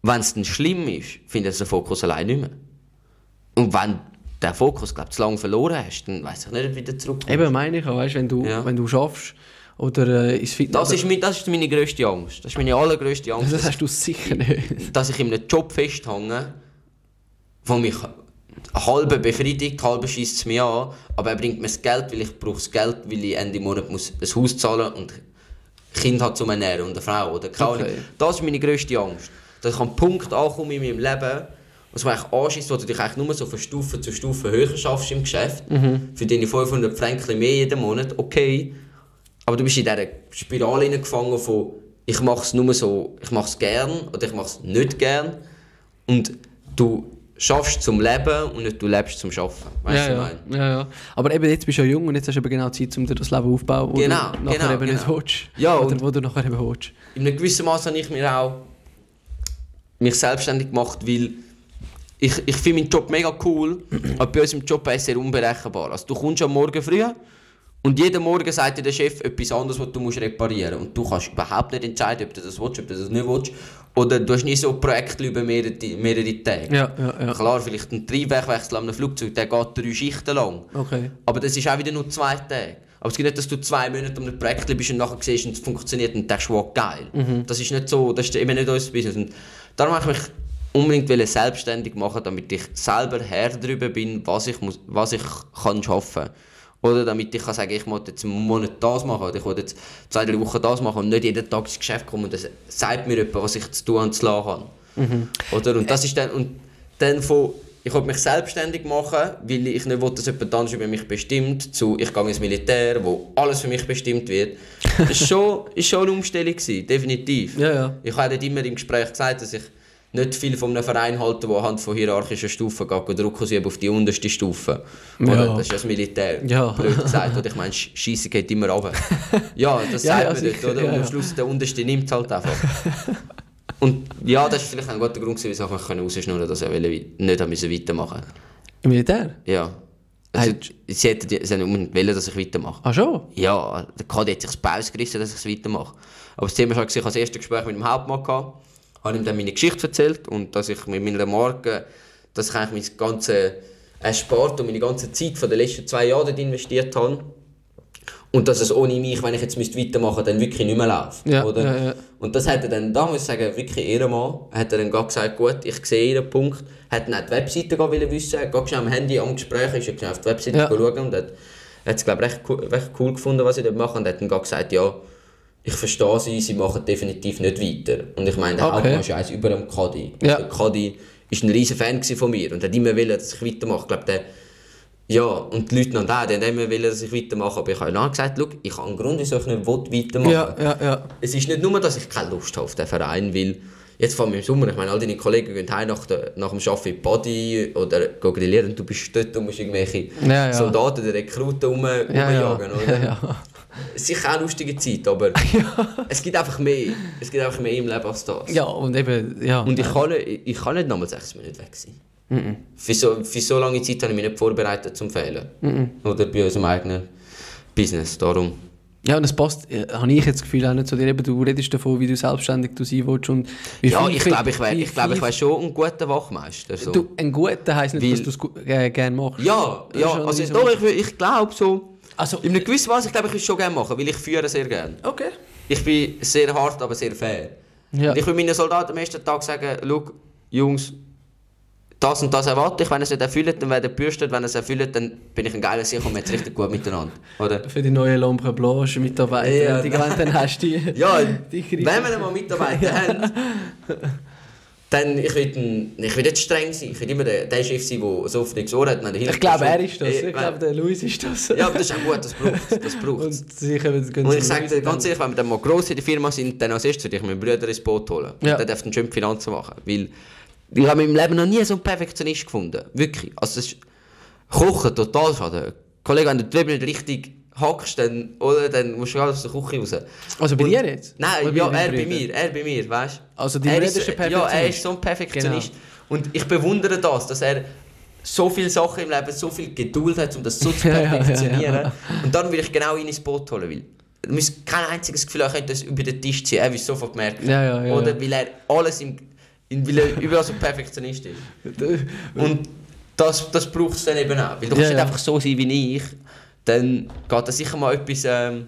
wenn es dann schlimm ist, findet den Fokus allein nicht mehr. Und wenn der Fokus, glaube zu lange verloren hast, dann weiß ich nicht, ob du wieder zurückkommst. eben meine ich auch, weißt, wenn du, Ja. wenn du schaffst oder äh, Fitness... Das ist, mein- das ist meine grösste Angst. Das ist meine allergrößte Angst, das hast du sicher nicht. dass ich in einem Job festhänge, wo mich halbe befriedigt, halbe schießt es mir an, aber er bringt mir das Geld, weil ich brauche das Geld, weil ich Ende Monat muss ein Haus zahlen und Kind hat zum Ernähren und eine Frau oder. Okay. Das ist meine grösste Angst. Dass ich an einen Punkt ankomme in meinem Leben, was mich anschießt, wo du dich eigentlich nur so von Stufe zu Stufe höher schaffst im Geschäft, für deine 500 Franken mehr jeden Monat, okay, aber du bist in dieser Spirale hineingefangen von ich mache es nur so, ich mache es gern oder ich mache es nicht gern und du schaffst zum Leben und nicht du lebst zum Schaffen. Weißt du, ja, was ich meine? ja, ja. Aber eben jetzt bist du ja jung und jetzt hast du eben genau Zeit, um dir das Leben aufzubauen, wo Genau, du nachher genau, eben nicht genau. willst. Ja, oder wo du nachher eben willst. in einem gewissen Maß habe ich mir auch mich selbstständig gemacht, weil ich, ich finde meinen Job mega cool, aber bei uns im Job ist es sehr unberechenbar. Also du kommst am Morgen früh und jeden Morgen sagt dir der Chef etwas anderes, was du musst reparieren musst. Und du kannst überhaupt nicht entscheiden, ob du das willst, ob du das nicht willst. Oder du hast nie so Projekte über mehrere, mehrere Tage. Ja, ja, ja. Klar, vielleicht ein Triebwerkwechsel an einem Flugzeug, der geht drei Schichten lang. Okay. Aber das ist auch wieder nur zwei Tage. Aber es geht nicht, dass du zwei Monate um ein Projekt bist und nachher siehst und es funktioniert und denkst, wow, geil. Das ist nicht so, das ist eben nicht unser Business. Und darum habe ich mich unbedingt selbstständig machen, damit ich selber Herr darüber bin, was ich, muss, was ich kann schaffen kann. Oder damit ich kann sagen, ich muss jetzt einen Monat das machen oder ich will jetzt zwei, drei Wochen das machen und nicht jeden Tag ins Geschäft kommen und das sagt mir jemand, was ich zu tun und zu lassen habe. Oder? Und das ist dann, und dann von, ich will mich selbstständig machen, weil ich nicht will, dass jemand anderes über mich bestimmt, zu ich gehe ins Militär, wo alles für mich bestimmt wird. [laughs] Das war schon, ist schon eine Umstellung, gewesen, definitiv. Ja, ja. Ich habe dort immer im Gespräch gesagt, dass ich nicht viel von einem Verein halte, der anhand von hierarchischen Stufen geht, und Druck ausüben auf die unterste Stufe. Oder? Ja. Das ist ja das Militär, Ja. blöd gesagt. Oder ich meine, Sch- Scheisse geht immer runter. [laughs] Ja, das Ja, sagt ja, man nicht, sicher, oder? ja, Und am. Schluss der unterste nimmt es halt einfach. [laughs] Und ja, das ist vielleicht ein guter Grund, wieso ich mich rausschnurren konnte, dass ich nicht haben weitermachen Im Militär? Ja. Also, sie hätten sie unbedingt wollen, dass ich weitermache. Ah, schon? Ja, der Kadi hat sich das Paus gerissen, dass ich es weitermache. Aber das Thema war ich hatte das erste Gespräch mit dem Hauptmann, gehabt, habe ihm dann meine Geschichte erzählt und dass ich mit meiner Marke, dass ich eigentlich mein ganze Erspart und meine ganze Zeit von den letzten zwei Jahren investiert habe. Und dass es ohne mich, wenn ich jetzt müsste weitermachen müsste, dann wirklich nicht mehr läuft. Ja, oder? ja, ja. Und das hat er dann, da muss ich sagen, wirklich Ehrenmann, hat er dann gesagt, gut, ich sehe Ihren Punkt, hat dann auch die Webseite wollen wissen, hat schnell am Handy am Gespräch, ist er auf die Webseite Ja. schauen und hat, Er hat es, glaube ich, recht, cool- recht cool gefunden, was sie dort machen. Und hat dann gesagt, ja, ich verstehe sie, sie machen definitiv nicht weiter. Und ich meine, der Okay. Hauptmann ist über dem Kadi. Ja. Der Kadi ist ein riesen Fan von mir und hat immer wollen, dass ich weitermache. Ich glaube, der ja, und die Leute auch, die haben immer wollen, dass ich weitermache. Aber ich habe dann gesagt, ich habe einen Grund, wieso ich nicht weitermachen Ja, ja, ja. Es ist nicht nur, dass ich keine Lust habe auf den Verein, weil jetzt vor allem im Sommer, ich meine, all deine Kollegen gehen heim nach, der, nach dem Arbeiten in Body oder gehen grillieren und du bist dort und musst irgendwelche Ja, ja. Soldaten, die Rekruten rum, Ja, ja. rumjagen, oder? [laughs] ja, ja. Es ist sicher auch lustige Zeit, aber [laughs] es gibt einfach mehr. Es gibt einfach mehr im Leben als das. Ja, und eben, ja. Und ich kann, nicht, ich kann nicht nochmal sechs Monate weg sein. Für, so, für so lange Zeit habe ich mich nicht vorbereitet zum Fehlen. Oder bei unserem eigenen Business. Darum. Ja, und es passt, äh, habe ich jetzt das Gefühl auch nicht zu dir. Eben, du redest davon, wie du selbstständig du sein willst und wie Ja, ich glaube, ich wäre ich glaub, ich wär schon ein guter Wachmeister. So. Du, ein guter heisst nicht, Weil- dass du es äh, gerne machst. ja, Das ja also, so- doch, ich, ich glaube so. Also, In einer gewissen Weise, ich glaube, ich würde es schon gerne machen, weil ich führe sehr gerne. okay. Ich bin sehr hart, aber sehr fair. Ja. Und ich will meinen Soldaten am ersten Tag sagen, schau, Jungs, das und das erwarte ich, wenn ihr es nicht erfüllt, dann werdet ihr gebürstet, wenn ihr es erfüllt, dann bin ich ein geiler Sieg und wir jetzt richtig gut miteinander. Oder? Für die neue Lampe Blanche Mitarbeiter, Ja, die dann hast du die. Ja, die wenn wir mal Mitarbeiter [laughs] haben, dann ich will, ich will nicht streng sein. Ich will immer der, der Chef sein, der so viel Ohr hat. Wenn Ich glaube, er ist das. Äh, Ich glaube, der Luis ist das. Ja, aber das ist auch gut, das braucht das braucht's. Und sie können gehen Und zum ich sage dir und ganz ehrlich, wenn wir dann mal gross in der Firma sind, dann als erstes würde ich meinen Bruder ins Boot holen. Ja. Und der darf dann schön die Finanzen machen. Weil ich habe in meinem Leben noch nie so einen Perfektionist gefunden. Wirklich. Also das ist Kochen total schade. Kollege, wenn du die Zwiebeln nicht richtig hackst, dann, oder, dann musst du alles aus der Küche raus. Also bei Und- dir jetzt? Nein, Oder ja, er bei mir, er bei mir, weißt du? Also dein er ist Ja, er ist so ein Perfektionist. Genau. Und ich bewundere das, dass er so viele Sachen im Leben, so viel Geduld hat, um das so zu [laughs] Ja, ja, ja, perfektionieren. ja. Und dann will ich genau ihn ins Boot holen, weil du musst kein einziges Gefühl haben, er könnte das über den Tisch ziehen, er will sofort merken. Oder weil er alles im, in, weil er überall so ein Perfektionist ist. [laughs] Und das, das braucht es dann eben auch. Weil du kannst nicht einfach so sein wie ich, dann geht da sicher mal etwas, ähm,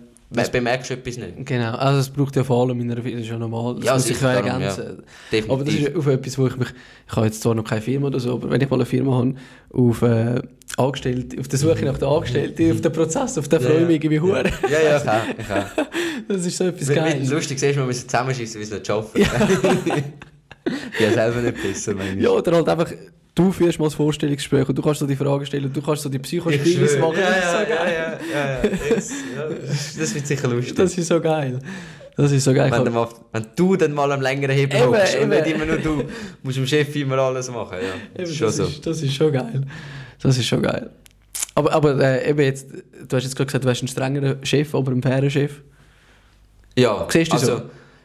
bemerkst du etwas nicht. Genau, also es braucht ja vor allem in einer Firma, das ja normal, das Ja, muss ich ja ergänzen. Definitiv. Aber das ist auf etwas, wo ich mich, ich habe jetzt zwar noch keine Firma oder so, aber wenn ich mal eine Firma habe, auf äh, Angestellte, auf der Suche nach den Angestellten, auf den Prozess, auf den Ja, freue ich ja. mich irgendwie hure. Ja, ja, ich auch. Ich auch. [laughs] Das ist so etwas Wenn Geiles. du lustig siehst, wir müssen zusammenschießen, wie es nicht schaffen. Ja. [laughs] selber nicht besser, meine Ja, oder halt einfach, du führst mal das Vorstellungsgespräch und du kannst so die Fragen stellen und du kannst so die Psychospiele machen. Ja, ja, ja, ja, ja. Das, wird sicher lustig. Das ist so geil. Das ist so geil. wenn, du mal, wenn du dann mal am längeren Hebel hockst und nicht immer nur du, musst dem Chef immer alles machen. Ja, das Eben, ist schon das, so. ist, das ist schon geil. Das ist schon geil. Aber, aber äh, eben jetzt, du hast jetzt gerade gesagt, du hast einen strengeren Chef, aber einen fairen Chef. Ja, Siehst du also, so?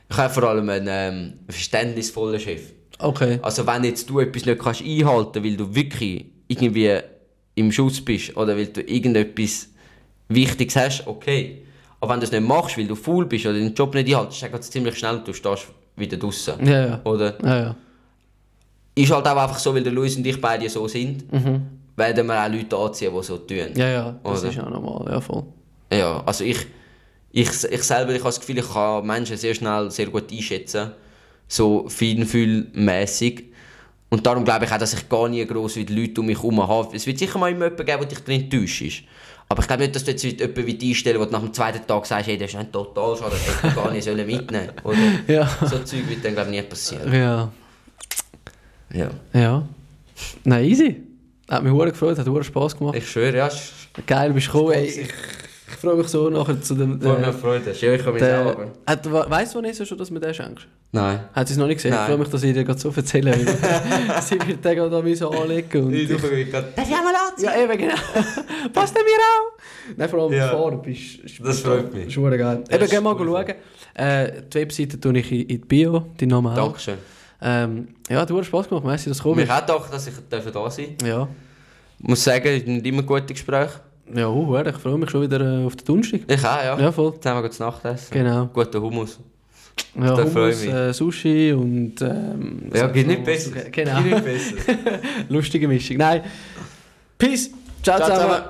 ich habe vor allem einen ähm, verständnisvollen Chef. Okay. Also wenn jetzt du etwas nicht kannst einhalten weil du wirklich irgendwie im Schutz bist oder weil du irgendetwas Wichtiges hast, okay. Aber wenn du es nicht machst, weil du faul bist oder den Job nicht einhaltest, dann geht es ziemlich schnell und du stehst wieder draußen. Ja, ja. Oder? Ja, ja. Ist halt auch einfach so, weil der Luis und ich beide so sind, werden wir auch Leute anziehen, die so tun. Ja, ja, das Oder? ist auch normal, ja voll. Ja, also ich, ich, ich selber ich habe das Gefühl, ich kann Menschen sehr schnell sehr gut einschätzen. So feinfühlmässig. Und darum glaube ich auch, dass ich gar nie gross wie die Leute um mich herum habe. Es wird sicher mal immer jemanden geben, der dich drin enttäuscht. Aber ich glaube nicht, dass du jetzt jemanden wie dich einstellen, wo du nach dem zweiten Tag sagst, hey, das ist nicht total schade, das hätte ich gar nicht sollen mitnehmen Oder? [laughs] Ja. So Zeug wird dann glaube ich nie passieren. Ja. Ja. Ja. Nein, easy. Hat mich hure gefreut, hat hure Spass gemacht. Ich schwöre, ja, Geil, bist du gekommen. Ich, ich freue mich so nachher zu dem... mich Äh, auf Freude. Schön, ich komme hat, weißt du, Vanessa schon, dass du mir den schenkst? Nein. Hat sie es noch nicht gesehen? Ich Nein. freue mich, dass ich dir gerade so erzählen will. [laughs] sie wird den gerade an mich so anlegen. Und Ich ich, rufe mich gerade, Darf ich auch mal anziehen? Ja, eben, genau. [laughs] Passt mir auch? Nein, vor allem Ja. ja. bist ist Das freut mich. Ist geil. Das Eben, ist geh mal schauen. Äh, die Webseite tue ich in, in die Bio, die Namen auch. Dankeschön. Ähm, ja, du hast Spaß gemacht, merci, dass du gekommen Mir hat gedacht, dass ich da sein darf. Ja. Ich muss sagen, es sind immer gute Gespräche. Ja, uh, ich freue mich schon wieder äh, auf den Donnerstag. Ich auch, ja. Ja, voll. Zusammen gutes Nachtessen. Genau. Guter Hummus. Ja, Da Hummus, äh, Sushi und... Ähm, Ja, geht so- nicht besser. Genau. Geht nicht besser. Lustige Mischung. Nein. Peace. Ciao, Ciao zusammen. zusammen.